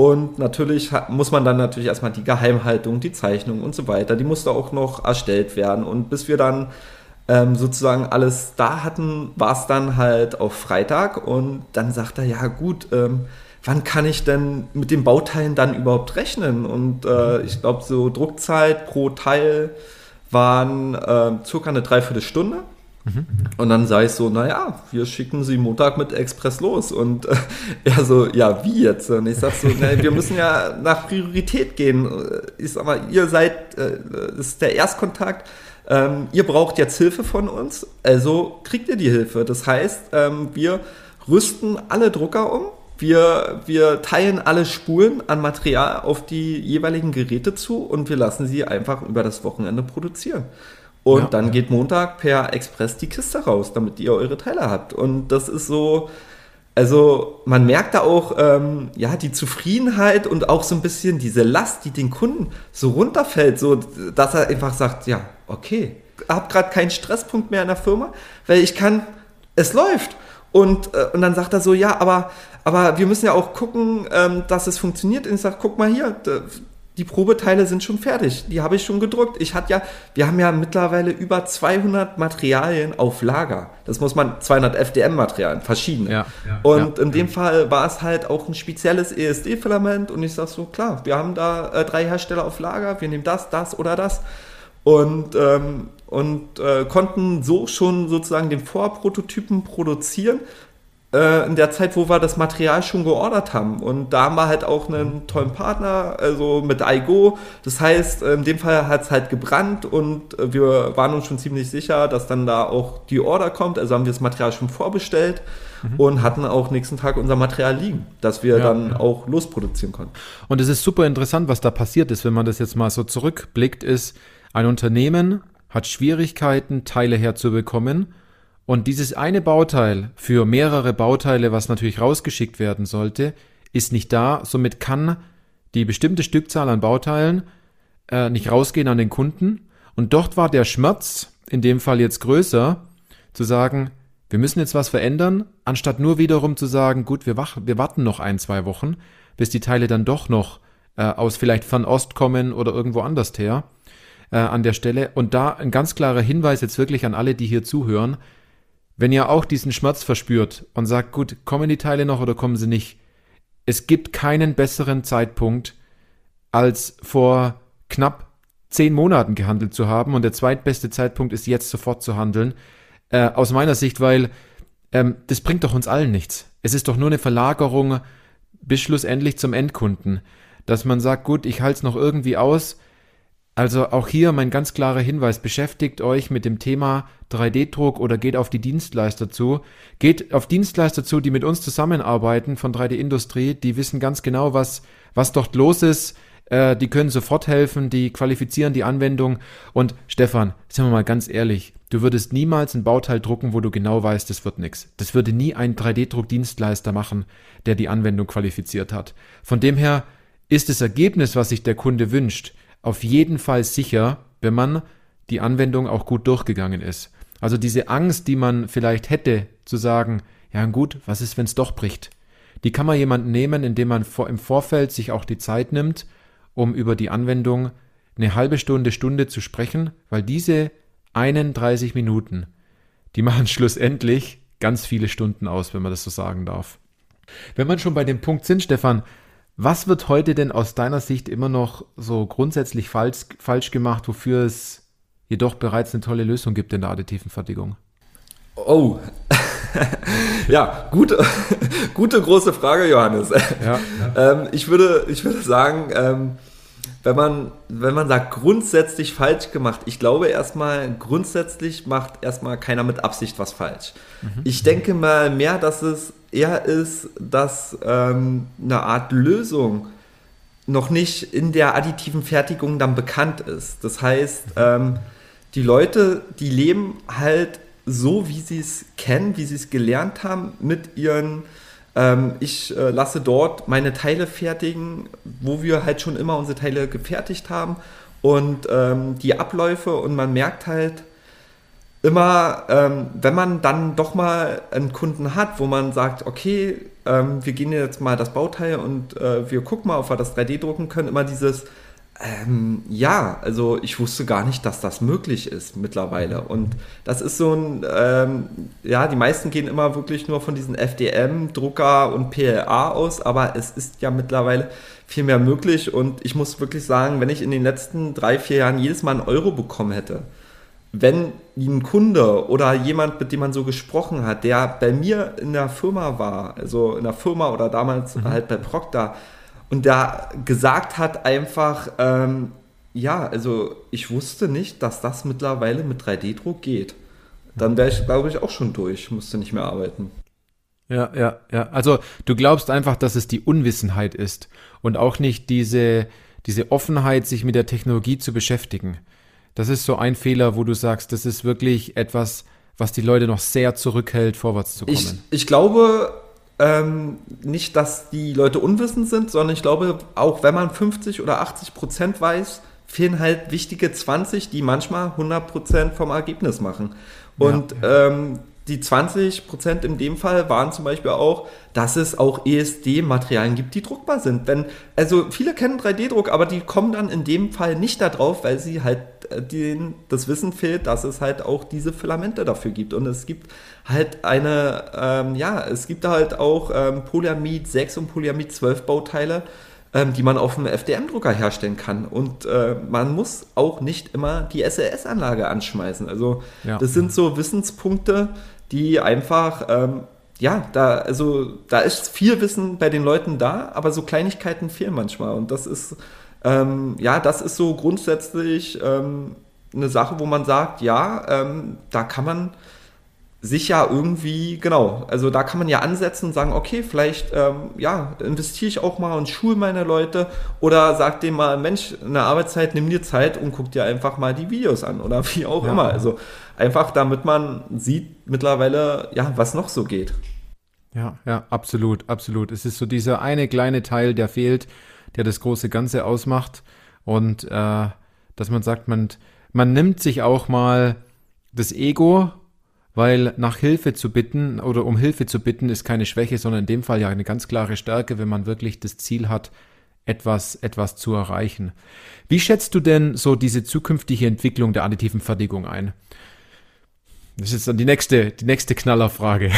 und natürlich muss man dann natürlich erstmal die Geheimhaltung, die Zeichnung und so weiter, die musste auch noch erstellt werden. Und bis wir dann ähm, sozusagen alles da hatten, war es dann halt auf Freitag. Und dann sagt er, ja gut, ähm, wann kann ich denn mit den Bauteilen dann überhaupt rechnen? Und äh, ich glaube, so Druckzeit pro Teil waren äh, circa eine Dreiviertelstunde. Und dann sage ich so, naja, wir schicken sie Montag mit Express los. Und äh, [laughs] er so, ja, wie jetzt? Und ich sage so, na, wir müssen ja nach Priorität gehen. Ich sag mal, ihr seid, äh, das ist der Erstkontakt. Ähm, ihr braucht jetzt Hilfe von uns, also kriegt ihr die Hilfe. Das heißt, ähm, wir rüsten alle Drucker um. Wir, wir teilen alle Spulen an Material auf die jeweiligen Geräte zu und wir lassen sie einfach über das Wochenende produzieren. Und ja, dann ja. geht Montag per Express die Kiste raus, damit ihr eure Teile habt. Und das ist so, also man merkt da auch, ähm, ja, die Zufriedenheit und auch so ein bisschen diese Last, die den Kunden so runterfällt, so, dass er einfach sagt, ja, okay, hab gerade keinen Stresspunkt mehr in der Firma, weil ich kann, es läuft. Und, äh, und dann sagt er so, ja, aber, aber wir müssen ja auch gucken, ähm, dass es funktioniert. Und ich sage, guck mal hier, die Probeteile sind schon fertig. Die habe ich schon gedruckt. Ich hatte ja, wir haben ja mittlerweile über 200 Materialien auf Lager. Das muss man, 200 FDM-Materialien, verschiedene. Ja, ja, und ja, in dem Fall war es halt auch ein spezielles ESD-Filament. Und ich sage so, klar, wir haben da äh, drei Hersteller auf Lager. Wir nehmen das, das oder das. Und, ähm, und äh, konnten so schon sozusagen den Vorprototypen produzieren äh, in der Zeit, wo wir das Material schon geordert haben. Und da haben wir halt auch einen tollen Partner, also mit iGo. Das heißt, in dem Fall hat es halt gebrannt und wir waren uns schon ziemlich sicher, dass dann da auch die Order kommt. Also haben wir das Material schon vorbestellt mhm. und hatten auch nächsten Tag unser Material liegen, dass wir ja, dann ja. auch losproduzieren konnten. Und es ist super interessant, was da passiert ist, wenn man das jetzt mal so zurückblickt, ist, ein Unternehmen hat Schwierigkeiten, Teile herzubekommen und dieses eine Bauteil für mehrere Bauteile, was natürlich rausgeschickt werden sollte, ist nicht da. Somit kann die bestimmte Stückzahl an Bauteilen äh, nicht rausgehen an den Kunden. Und dort war der Schmerz, in dem Fall jetzt größer, zu sagen, wir müssen jetzt was verändern, anstatt nur wiederum zu sagen, gut, wir, wach, wir warten noch ein, zwei Wochen, bis die Teile dann doch noch äh, aus vielleicht Fernost kommen oder irgendwo anders her äh, an der Stelle. Und da ein ganz klarer Hinweis jetzt wirklich an alle, die hier zuhören, wenn ihr auch diesen Schmerz verspürt und sagt, gut, kommen die Teile noch oder kommen sie nicht? Es gibt keinen besseren Zeitpunkt, als vor knapp zehn Monaten gehandelt zu haben. Und der zweitbeste Zeitpunkt ist jetzt sofort zu handeln. Äh, aus meiner Sicht, weil ähm, das bringt doch uns allen nichts. Es ist doch nur eine Verlagerung bis schlussendlich zum Endkunden. Dass man sagt, gut, ich halte es noch irgendwie aus, also auch hier mein ganz klarer Hinweis, beschäftigt euch mit dem Thema 3D-Druck oder geht auf die Dienstleister zu. Geht auf Dienstleister zu, die mit uns zusammenarbeiten von 3D-Industrie, die wissen ganz genau, was, was dort los ist. Äh, die können sofort helfen, die qualifizieren die Anwendung. Und Stefan, sind wir mal ganz ehrlich, du würdest niemals ein Bauteil drucken, wo du genau weißt, das wird nichts. Das würde nie ein 3D-Druck-Dienstleister machen, der die Anwendung qualifiziert hat. Von dem her ist das Ergebnis, was sich der Kunde wünscht, auf jeden Fall sicher, wenn man die Anwendung auch gut durchgegangen ist. Also diese Angst, die man vielleicht hätte, zu sagen, ja gut, was ist, wenn es doch bricht? Die kann man jemanden nehmen, indem man vor, im Vorfeld sich auch die Zeit nimmt, um über die Anwendung eine halbe Stunde, Stunde zu sprechen, weil diese 31 Minuten, die machen [laughs] schlussendlich ganz viele Stunden aus, wenn man das so sagen darf. Wenn man schon bei dem Punkt sind, Stefan, was wird heute denn aus deiner Sicht immer noch so grundsätzlich falsch, falsch gemacht, wofür es jedoch bereits eine tolle Lösung gibt in der additiven Fertigung? Oh, [laughs] ja, gute, [laughs] gute große Frage, Johannes. Ja, ja. Ähm, ich, würde, ich würde sagen, ähm, wenn man, wenn man sagt, grundsätzlich falsch gemacht, ich glaube erstmal, grundsätzlich macht erstmal keiner mit Absicht was falsch. Mhm. Ich denke mal mehr, dass es eher ist, dass ähm, eine Art Lösung noch nicht in der additiven Fertigung dann bekannt ist. Das heißt, mhm. ähm, die Leute, die leben halt so, wie sie es kennen, wie sie es gelernt haben, mit ihren ich äh, lasse dort meine Teile fertigen, wo wir halt schon immer unsere Teile gefertigt haben. Und ähm, die Abläufe und man merkt halt immer, ähm, wenn man dann doch mal einen Kunden hat, wo man sagt, okay, ähm, wir gehen jetzt mal das Bauteil und äh, wir gucken mal, ob wir das 3D drucken können, immer dieses ähm, ja, also ich wusste gar nicht, dass das möglich ist mittlerweile. Und das ist so ein, ähm, ja, die meisten gehen immer wirklich nur von diesen FDM-Drucker und PLA aus, aber es ist ja mittlerweile viel mehr möglich. Und ich muss wirklich sagen, wenn ich in den letzten drei, vier Jahren jedes Mal einen Euro bekommen hätte, wenn ein Kunde oder jemand, mit dem man so gesprochen hat, der bei mir in der Firma war, also in der Firma oder damals mhm. halt bei Procter, und da gesagt hat einfach, ähm, ja, also ich wusste nicht, dass das mittlerweile mit 3D-Druck geht. Dann wäre ich, glaube ich, auch schon durch, musste nicht mehr arbeiten. Ja, ja, ja. Also du glaubst einfach, dass es die Unwissenheit ist und auch nicht diese, diese Offenheit, sich mit der Technologie zu beschäftigen. Das ist so ein Fehler, wo du sagst, das ist wirklich etwas, was die Leute noch sehr zurückhält, vorwärts zu kommen. Ich, ich glaube, ähm, nicht, dass die Leute unwissend sind, sondern ich glaube, auch wenn man 50 oder 80 Prozent weiß, fehlen halt wichtige 20, die manchmal 100 Prozent vom Ergebnis machen. Und ja. ähm, die 20 Prozent in dem Fall waren zum Beispiel auch, dass es auch ESD-Materialien gibt, die druckbar sind. Wenn, also viele kennen 3D-Druck, aber die kommen dann in dem Fall nicht darauf, weil sie halt äh, denen das Wissen fehlt, dass es halt auch diese Filamente dafür gibt. Und es gibt halt eine, ähm, ja, es gibt halt auch ähm, Polyamid 6 und Polyamid 12 Bauteile, ähm, die man auf dem FDM-Drucker herstellen kann. Und äh, man muss auch nicht immer die SLS-Anlage anschmeißen. Also ja. das sind so Wissenspunkte, die einfach, ähm, ja, da, also da ist viel Wissen bei den Leuten da, aber so Kleinigkeiten fehlen manchmal. Und das ist, ähm, ja, das ist so grundsätzlich ähm, eine Sache, wo man sagt, ja, ähm, da kann man sich ja irgendwie, genau, also da kann man ja ansetzen und sagen, okay, vielleicht, ähm, ja, investiere ich auch mal und schule meine Leute oder sag dem mal, Mensch, in der Arbeitszeit, nimm dir Zeit und guck dir einfach mal die Videos an oder [laughs] wie auch ja. immer. Also einfach damit man sieht mittlerweile, ja, was noch so geht. Ja, ja, absolut, absolut. Es ist so dieser eine kleine Teil, der fehlt, der das große Ganze ausmacht und äh, dass man sagt, man, man nimmt sich auch mal das Ego weil nach Hilfe zu bitten oder um Hilfe zu bitten ist keine Schwäche, sondern in dem Fall ja eine ganz klare Stärke, wenn man wirklich das Ziel hat, etwas, etwas zu erreichen. Wie schätzt du denn so diese zukünftige Entwicklung der additiven Fertigung ein? Das ist dann die nächste, die nächste Knallerfrage.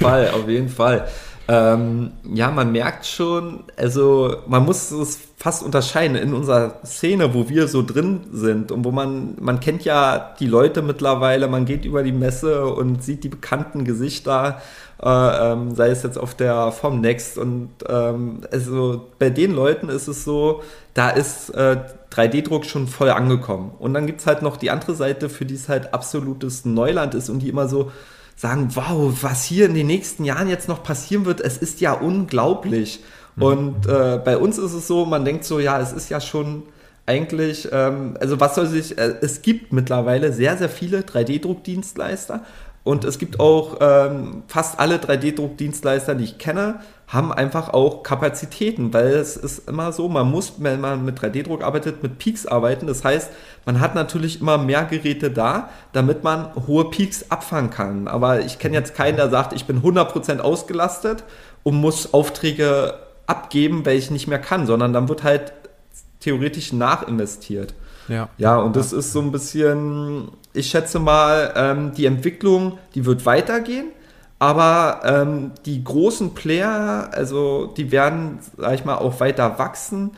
Fall, auf jeden Fall. Ähm, ja, man merkt schon, also man muss es fast unterscheiden in unserer Szene, wo wir so drin sind und wo man, man kennt ja die Leute mittlerweile, man geht über die Messe und sieht die bekannten Gesichter, äh, ähm, sei es jetzt auf der vom Next und ähm, also bei den Leuten ist es so, da ist äh, 3D-Druck schon voll angekommen. Und dann gibt es halt noch die andere Seite, für die es halt absolutes Neuland ist und die immer so, sagen, wow, was hier in den nächsten Jahren jetzt noch passieren wird, es ist ja unglaublich. Mhm. Und äh, bei uns ist es so, man denkt so, ja, es ist ja schon eigentlich, ähm, also was soll sich, äh, es gibt mittlerweile sehr, sehr viele 3D-Druckdienstleister und es gibt auch ähm, fast alle 3D-Druckdienstleister, die ich kenne, haben einfach auch Kapazitäten, weil es ist immer so, man muss, wenn man mit 3D-Druck arbeitet, mit Peaks arbeiten. Das heißt, man hat natürlich immer mehr Geräte da, damit man hohe Peaks abfangen kann. Aber ich kenne jetzt keinen, der sagt, ich bin 100% ausgelastet und muss Aufträge abgeben, weil ich nicht mehr kann, sondern dann wird halt theoretisch nachinvestiert. Ja. Ja, und das ist so ein bisschen, ich schätze mal, ähm, die Entwicklung, die wird weitergehen, aber ähm, die großen Player, also die werden, sag ich mal, auch weiter wachsen.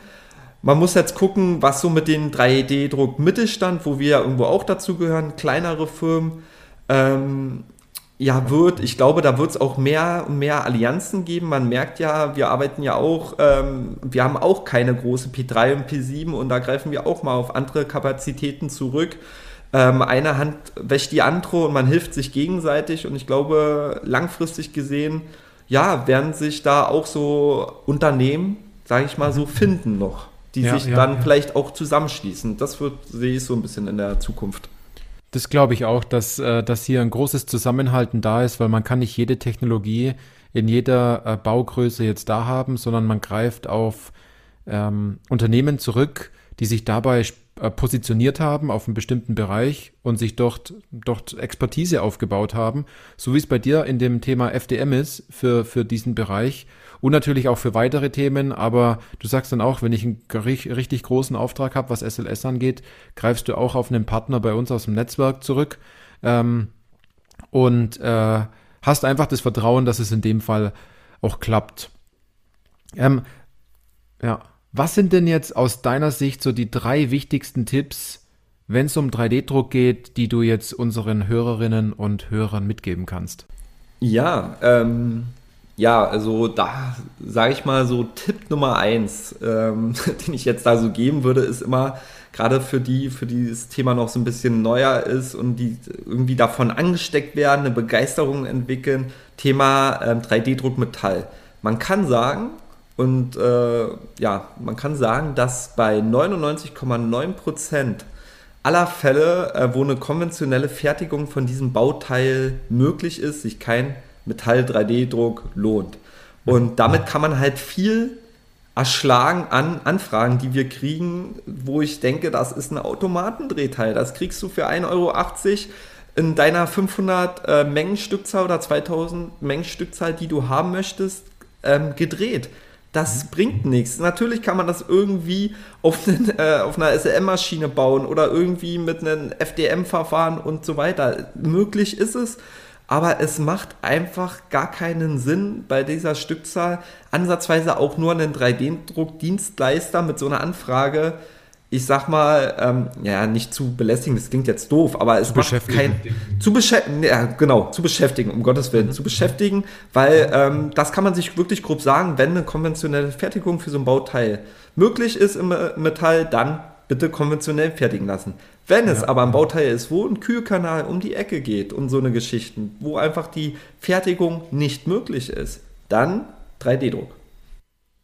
Man muss jetzt gucken, was so mit dem 3D-Druck Mittelstand, wo wir ja irgendwo auch dazu gehören, kleinere Firmen, ähm, ja, wird, ich glaube, da wird es auch mehr und mehr Allianzen geben. Man merkt ja, wir arbeiten ja auch, ähm, wir haben auch keine große P3 und P7 und da greifen wir auch mal auf andere Kapazitäten zurück. Ähm, eine Hand wäscht die andere und man hilft sich gegenseitig und ich glaube, langfristig gesehen, ja, werden sich da auch so Unternehmen, sage ich mal so, finden noch, die Ja, sich ja, dann ja. vielleicht auch zusammenschließen. Das wird, sehe ich so ein bisschen in der Zukunft. Das glaube ich auch, dass, äh, dass hier ein großes Zusammenhalten da ist, weil man kann nicht jede Technologie in jeder äh, Baugröße jetzt da haben, sondern man greift auf ähm, Unternehmen zurück, die sich dabei äh, positioniert haben auf einen bestimmten Bereich und sich dort, dort Expertise aufgebaut haben, so wie es bei dir in dem Thema FDM ist für, für diesen Bereich und natürlich auch für weitere Themen, aber du sagst dann auch, wenn ich einen ri- richtig großen Auftrag habe, was SLS angeht, greifst du auch auf einen Partner bei uns aus dem Netzwerk zurück ähm, und äh, hast einfach das Vertrauen, dass es in dem Fall auch klappt. Ähm, ja, was sind denn jetzt aus deiner Sicht so die drei wichtigsten Tipps, wenn es um 3D-Druck geht, die du jetzt unseren Hörerinnen und Hörern mitgeben kannst? Ja, ähm, ja, also da sage ich mal so Tipp Nummer eins, ähm, [laughs] den ich jetzt da so geben würde, ist immer gerade für die, für die das Thema noch so ein bisschen neuer ist und die irgendwie davon angesteckt werden, eine Begeisterung entwickeln, Thema ähm, 3D-Druck Metall. Man kann sagen, und äh, ja, man kann sagen, dass bei 99,9 Prozent aller Fälle, äh, wo eine konventionelle Fertigung von diesem Bauteil möglich ist, sich kein Metall-3D-Druck lohnt. Und damit kann man halt viel erschlagen an Anfragen, die wir kriegen, wo ich denke, das ist ein Automatendrehteil. Das kriegst du für 1,80 Euro in deiner 500 äh, Mengenstückzahl oder 2000 Mengenstückzahl, die du haben möchtest, ähm, gedreht. Das bringt nichts. Natürlich kann man das irgendwie auf, einen, [laughs] äh, auf einer SLM-Maschine bauen oder irgendwie mit einem FDM-Verfahren und so weiter. Möglich ist es, aber es macht einfach gar keinen Sinn bei dieser Stückzahl, ansatzweise auch nur einen 3D-Druckdienstleister mit so einer Anfrage, ich sag mal, ähm, ja, nicht zu belästigen, das klingt jetzt doof, aber es macht beschäftigen. kein, zu beschäftigen, ja, genau, zu beschäftigen, um Gottes Willen, zu beschäftigen, weil ähm, das kann man sich wirklich grob sagen, wenn eine konventionelle Fertigung für so ein Bauteil möglich ist im äh, Metall, dann bitte konventionell fertigen lassen. Wenn es aber ein Bauteil ist, wo ein Kühlkanal um die Ecke geht und so eine Geschichten, wo einfach die Fertigung nicht möglich ist, dann 3D-Druck.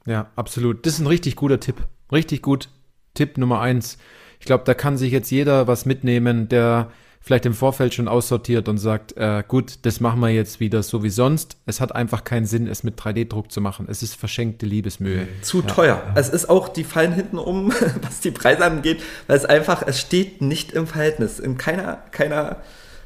Ja, absolut. Das ist ein richtig guter Tipp. Richtig gut. Tipp Nummer eins. Ich glaube, da kann sich jetzt jeder was mitnehmen, der vielleicht im Vorfeld schon aussortiert und sagt, äh, gut, das machen wir jetzt wieder so wie sonst. Es hat einfach keinen Sinn, es mit 3D-Druck zu machen. Es ist verschenkte Liebesmühe. Zu teuer. Es ist auch, die fallen hinten um, [laughs] was die Preise angeht, weil es einfach, es steht nicht im Verhältnis. In keiner, keiner,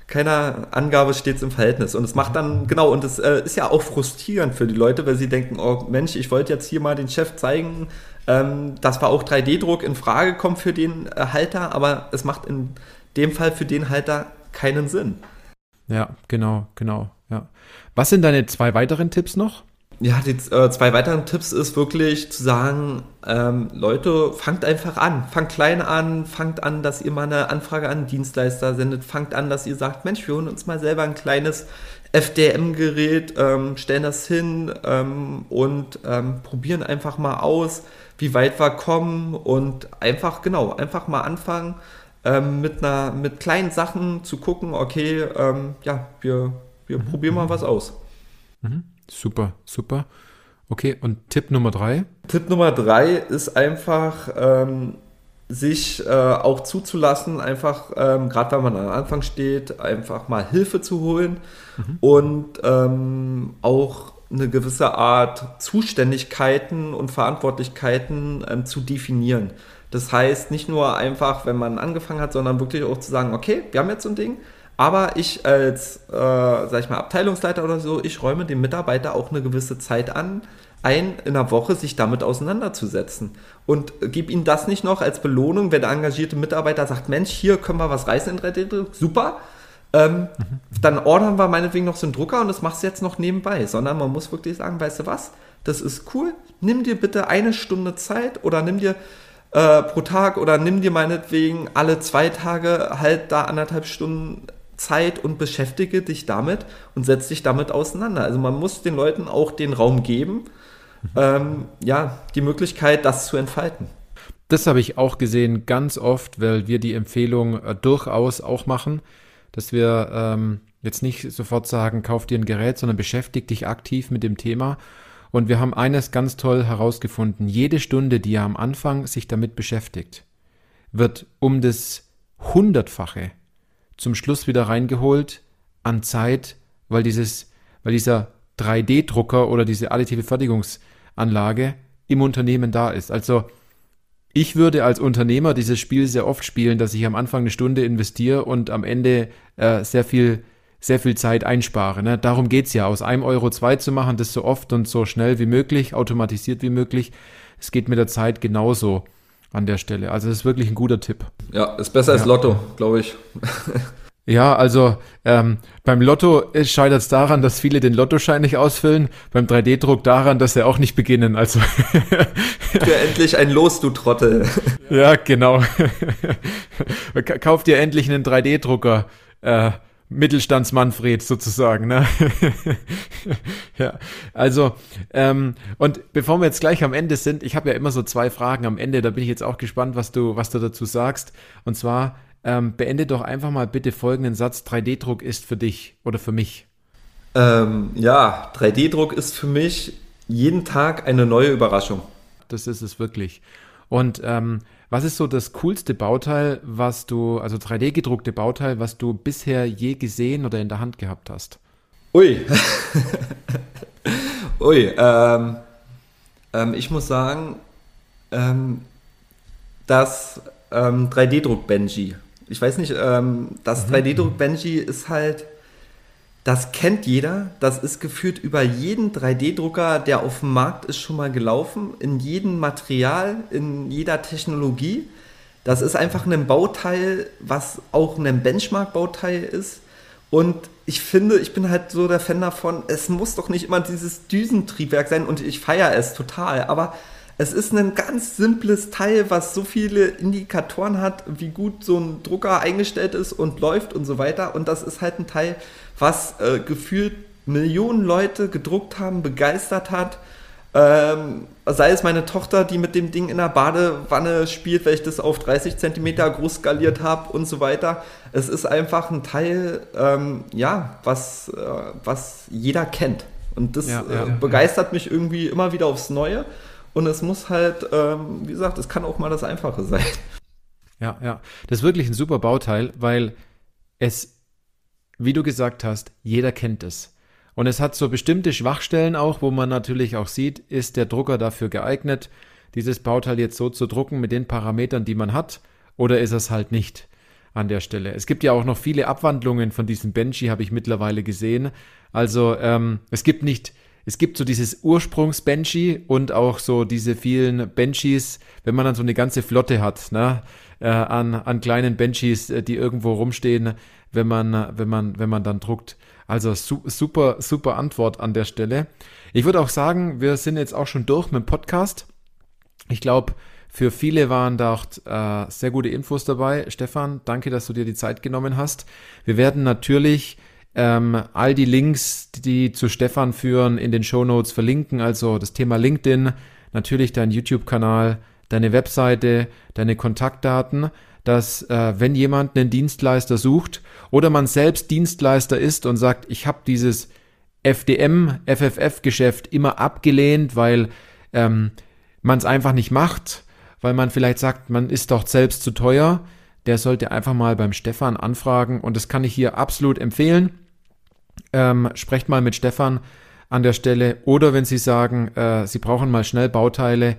keiner Angabe steht es im Verhältnis. Und es macht dann, genau, und es äh, ist ja auch frustrierend für die Leute, weil sie denken, oh Mensch, ich wollte jetzt hier mal den Chef zeigen, ähm, dass war auch 3D-Druck in Frage kommt für den äh, Halter, aber es macht in dem Fall für den Halter keinen Sinn. Ja, genau, genau. Ja. Was sind deine zwei weiteren Tipps noch? Ja, die äh, zwei weiteren Tipps ist wirklich zu sagen, ähm, Leute, fangt einfach an. Fangt klein an, fangt an, dass ihr mal eine Anfrage an einen Dienstleister sendet. Fangt an, dass ihr sagt, Mensch, wir holen uns mal selber ein kleines FDM-Gerät, ähm, stellen das hin ähm, und ähm, probieren einfach mal aus, wie weit wir kommen und einfach, genau, einfach mal anfangen, ähm, mit, einer, mit kleinen Sachen zu gucken, okay, ähm, ja, wir, wir probieren mal was aus. Super, super. Okay, und Tipp Nummer drei? Tipp Nummer drei ist einfach, ähm, sich äh, auch zuzulassen, einfach, ähm, gerade wenn man am Anfang steht, einfach mal Hilfe zu holen und ähm, auch eine gewisse Art Zuständigkeiten und Verantwortlichkeiten ähm, zu definieren. Das heißt, nicht nur einfach, wenn man angefangen hat, sondern wirklich auch zu sagen, okay, wir haben jetzt so ein Ding, Aber ich als, äh, sag ich mal, Abteilungsleiter oder so, ich räume dem Mitarbeiter auch eine gewisse Zeit an, ein in der Woche sich damit auseinanderzusetzen. Und gib ihm das nicht noch als Belohnung, wenn der engagierte Mitarbeiter sagt, Mensch, hier können wir was reißen in 3D-Druck, super. Ähm, mhm. Dann ordern wir meinetwegen noch so einen Drucker und das machst du jetzt noch nebenbei. Sondern man muss wirklich sagen, weißt du was, das ist cool, nimm dir bitte eine Stunde Zeit oder nimm dir äh, pro Tag oder nimm dir meinetwegen alle zwei Tage halt da anderthalb Stunden Zeit und beschäftige dich damit und setz dich damit auseinander. Also man muss den Leuten auch den Raum geben, ähm, ja, die Möglichkeit, das zu entfalten. Das habe ich auch gesehen, ganz oft, weil wir die Empfehlung äh, durchaus auch machen, dass wir ähm, jetzt nicht sofort sagen, kauf dir ein Gerät, sondern beschäftige dich aktiv mit dem Thema und wir haben eines ganz toll herausgefunden. Jede Stunde, die er am Anfang sich damit beschäftigt, wird um das Hundertfache zum Schluss wieder reingeholt an Zeit, weil dieses, weil dieser 3D-Drucker oder diese additive Fertigungsanlage im Unternehmen da ist. Also ich würde als Unternehmer dieses Spiel sehr oft spielen, dass ich am Anfang eine Stunde investiere und am Ende äh, sehr viel sehr viel Zeit einspare. Ne? Darum es ja, aus einem Euro zwei zu machen, das so oft und so schnell wie möglich, automatisiert wie möglich. Es geht mit der Zeit genauso an der Stelle. Also das ist wirklich ein guter Tipp. Ja, ist besser ja. als Lotto, glaube ich. [laughs] Ja, also ähm, beim Lotto scheitert es daran, dass viele den Lottoschein nicht ausfüllen. Beim 3D-Druck daran, dass sie auch nicht beginnen. Also [laughs] Für endlich ein Los, du Trottel. Ja, genau. [laughs] Kauf dir endlich einen 3D-Drucker. Äh, Mittelstandsmanfred sozusagen. Ne? [laughs] ja, also ähm, und bevor wir jetzt gleich am Ende sind, ich habe ja immer so zwei Fragen am Ende. Da bin ich jetzt auch gespannt, was du was du dazu sagst. Und zwar ähm, beende doch einfach mal bitte folgenden Satz: 3D-Druck ist für dich oder für mich. Ähm, ja, 3D-Druck ist für mich jeden Tag eine neue Überraschung. Das ist es wirklich. Und ähm, was ist so das coolste Bauteil, was du, also 3D gedruckte Bauteil, was du bisher je gesehen oder in der Hand gehabt hast? Ui. [laughs] Ui, ähm, ähm, ich muss sagen, ähm, das 3D-Druck-Benji. Ähm, ich weiß nicht, ähm, das mhm. 3D-Druck-Benji ist halt das kennt jeder. Das ist geführt über jeden 3D-Drucker, der auf dem Markt ist, schon mal gelaufen. In jedem Material, in jeder Technologie. Das ist einfach ein Bauteil, was auch ein Benchmark-Bauteil ist. Und ich finde, ich bin halt so der Fan davon, es muss doch nicht immer dieses Düsentriebwerk sein und ich feiere es total. Aber es ist ein ganz simples Teil, was so viele Indikatoren hat, wie gut so ein Drucker eingestellt ist und läuft und so weiter. Und das ist halt ein Teil, was äh, gefühlt Millionen Leute gedruckt haben, begeistert hat. Ähm, sei es meine Tochter, die mit dem Ding in der Badewanne spielt, weil ich das auf 30 Zentimeter groß skaliert habe und so weiter. Es ist einfach ein Teil, ähm, ja, was, äh, was jeder kennt. Und das ja, ja, äh, begeistert ja. mich irgendwie immer wieder aufs Neue. Und es muss halt, ähm, wie gesagt, es kann auch mal das Einfache sein. Ja, ja. Das ist wirklich ein super Bauteil, weil es wie du gesagt hast, jeder kennt es. Und es hat so bestimmte Schwachstellen auch, wo man natürlich auch sieht, ist der Drucker dafür geeignet, dieses Bauteil jetzt so zu drucken mit den Parametern, die man hat, oder ist es halt nicht an der Stelle. Es gibt ja auch noch viele Abwandlungen von diesem Benchy, habe ich mittlerweile gesehen. Also ähm, es gibt nicht, es gibt so dieses Ursprungs-Benchy und auch so diese vielen Benchies, wenn man dann so eine ganze Flotte hat, ne, äh, an, an kleinen Benchies, äh, die irgendwo rumstehen, wenn man, wenn man, wenn man dann druckt. Also su super, super Antwort an der Stelle. Ich würde auch sagen, wir sind jetzt auch schon durch mit dem Podcast. Ich glaube, für viele waren da auch äh, sehr gute Infos dabei. Stefan, danke, dass du dir die Zeit genommen hast. Wir werden natürlich ähm, all die Links, die zu Stefan führen, in den Show Notes verlinken. Also das Thema LinkedIn, natürlich dein YouTube-Kanal, deine Webseite, deine Kontaktdaten dass äh, wenn jemand einen Dienstleister sucht oder man selbst Dienstleister ist und sagt, ich habe dieses FDM, FFF-Geschäft immer abgelehnt, weil ähm, man es einfach nicht macht, weil man vielleicht sagt, man ist doch selbst zu teuer, der sollte einfach mal beim Stefan anfragen und das kann ich hier absolut empfehlen. Ähm, sprecht mal mit Stefan an der Stelle oder wenn Sie sagen, äh, Sie brauchen mal schnell Bauteile,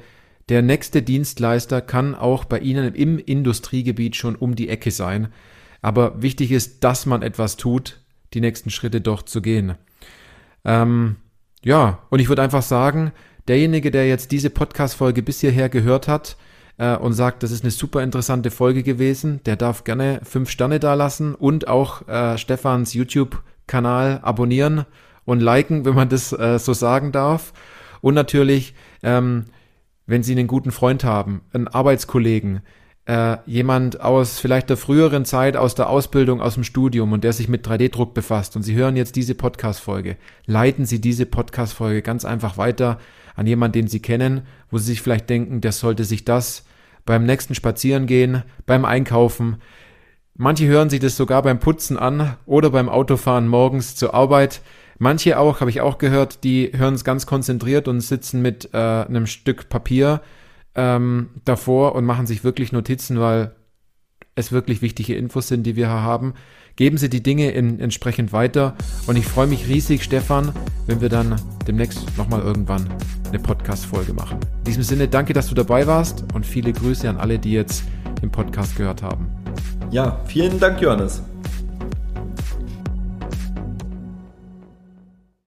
der nächste Dienstleister kann auch bei Ihnen im Industriegebiet schon um die Ecke sein. Aber wichtig ist, dass man etwas tut, die nächsten Schritte doch zu gehen. Ähm, ja, und ich würde einfach sagen, derjenige, der jetzt diese Podcast-Folge bis hierher gehört hat äh, und sagt, das ist eine super interessante Folge gewesen, der darf gerne fünf Sterne da lassen und auch äh, Stefans YouTube-Kanal abonnieren und liken, wenn man das äh, so sagen darf. Und natürlich, ähm, wenn Sie einen guten Freund haben, einen Arbeitskollegen, äh, jemand aus vielleicht der früheren Zeit, aus der Ausbildung, aus dem Studium und der sich mit 3D-Druck befasst und Sie hören jetzt diese Podcast-Folge, leiten Sie diese Podcast-Folge ganz einfach weiter an jemanden, den Sie kennen, wo Sie sich vielleicht denken, der sollte sich das beim nächsten Spazierengehen, beim Einkaufen, manche hören sich das sogar beim Putzen an oder beim Autofahren morgens zur Arbeit. Manche auch, habe ich auch gehört, die hören es ganz konzentriert und sitzen mit äh, einem Stück Papier ähm, davor und machen sich wirklich Notizen, weil es wirklich wichtige Infos sind, die wir hier haben. Geben Sie die Dinge in, entsprechend weiter und ich freue mich riesig, Stefan, wenn wir dann demnächst nochmal irgendwann eine Podcast-Folge machen. In diesem Sinne, danke, dass du dabei warst und viele Grüße an alle, die jetzt den Podcast gehört haben. Ja, vielen Dank, Johannes.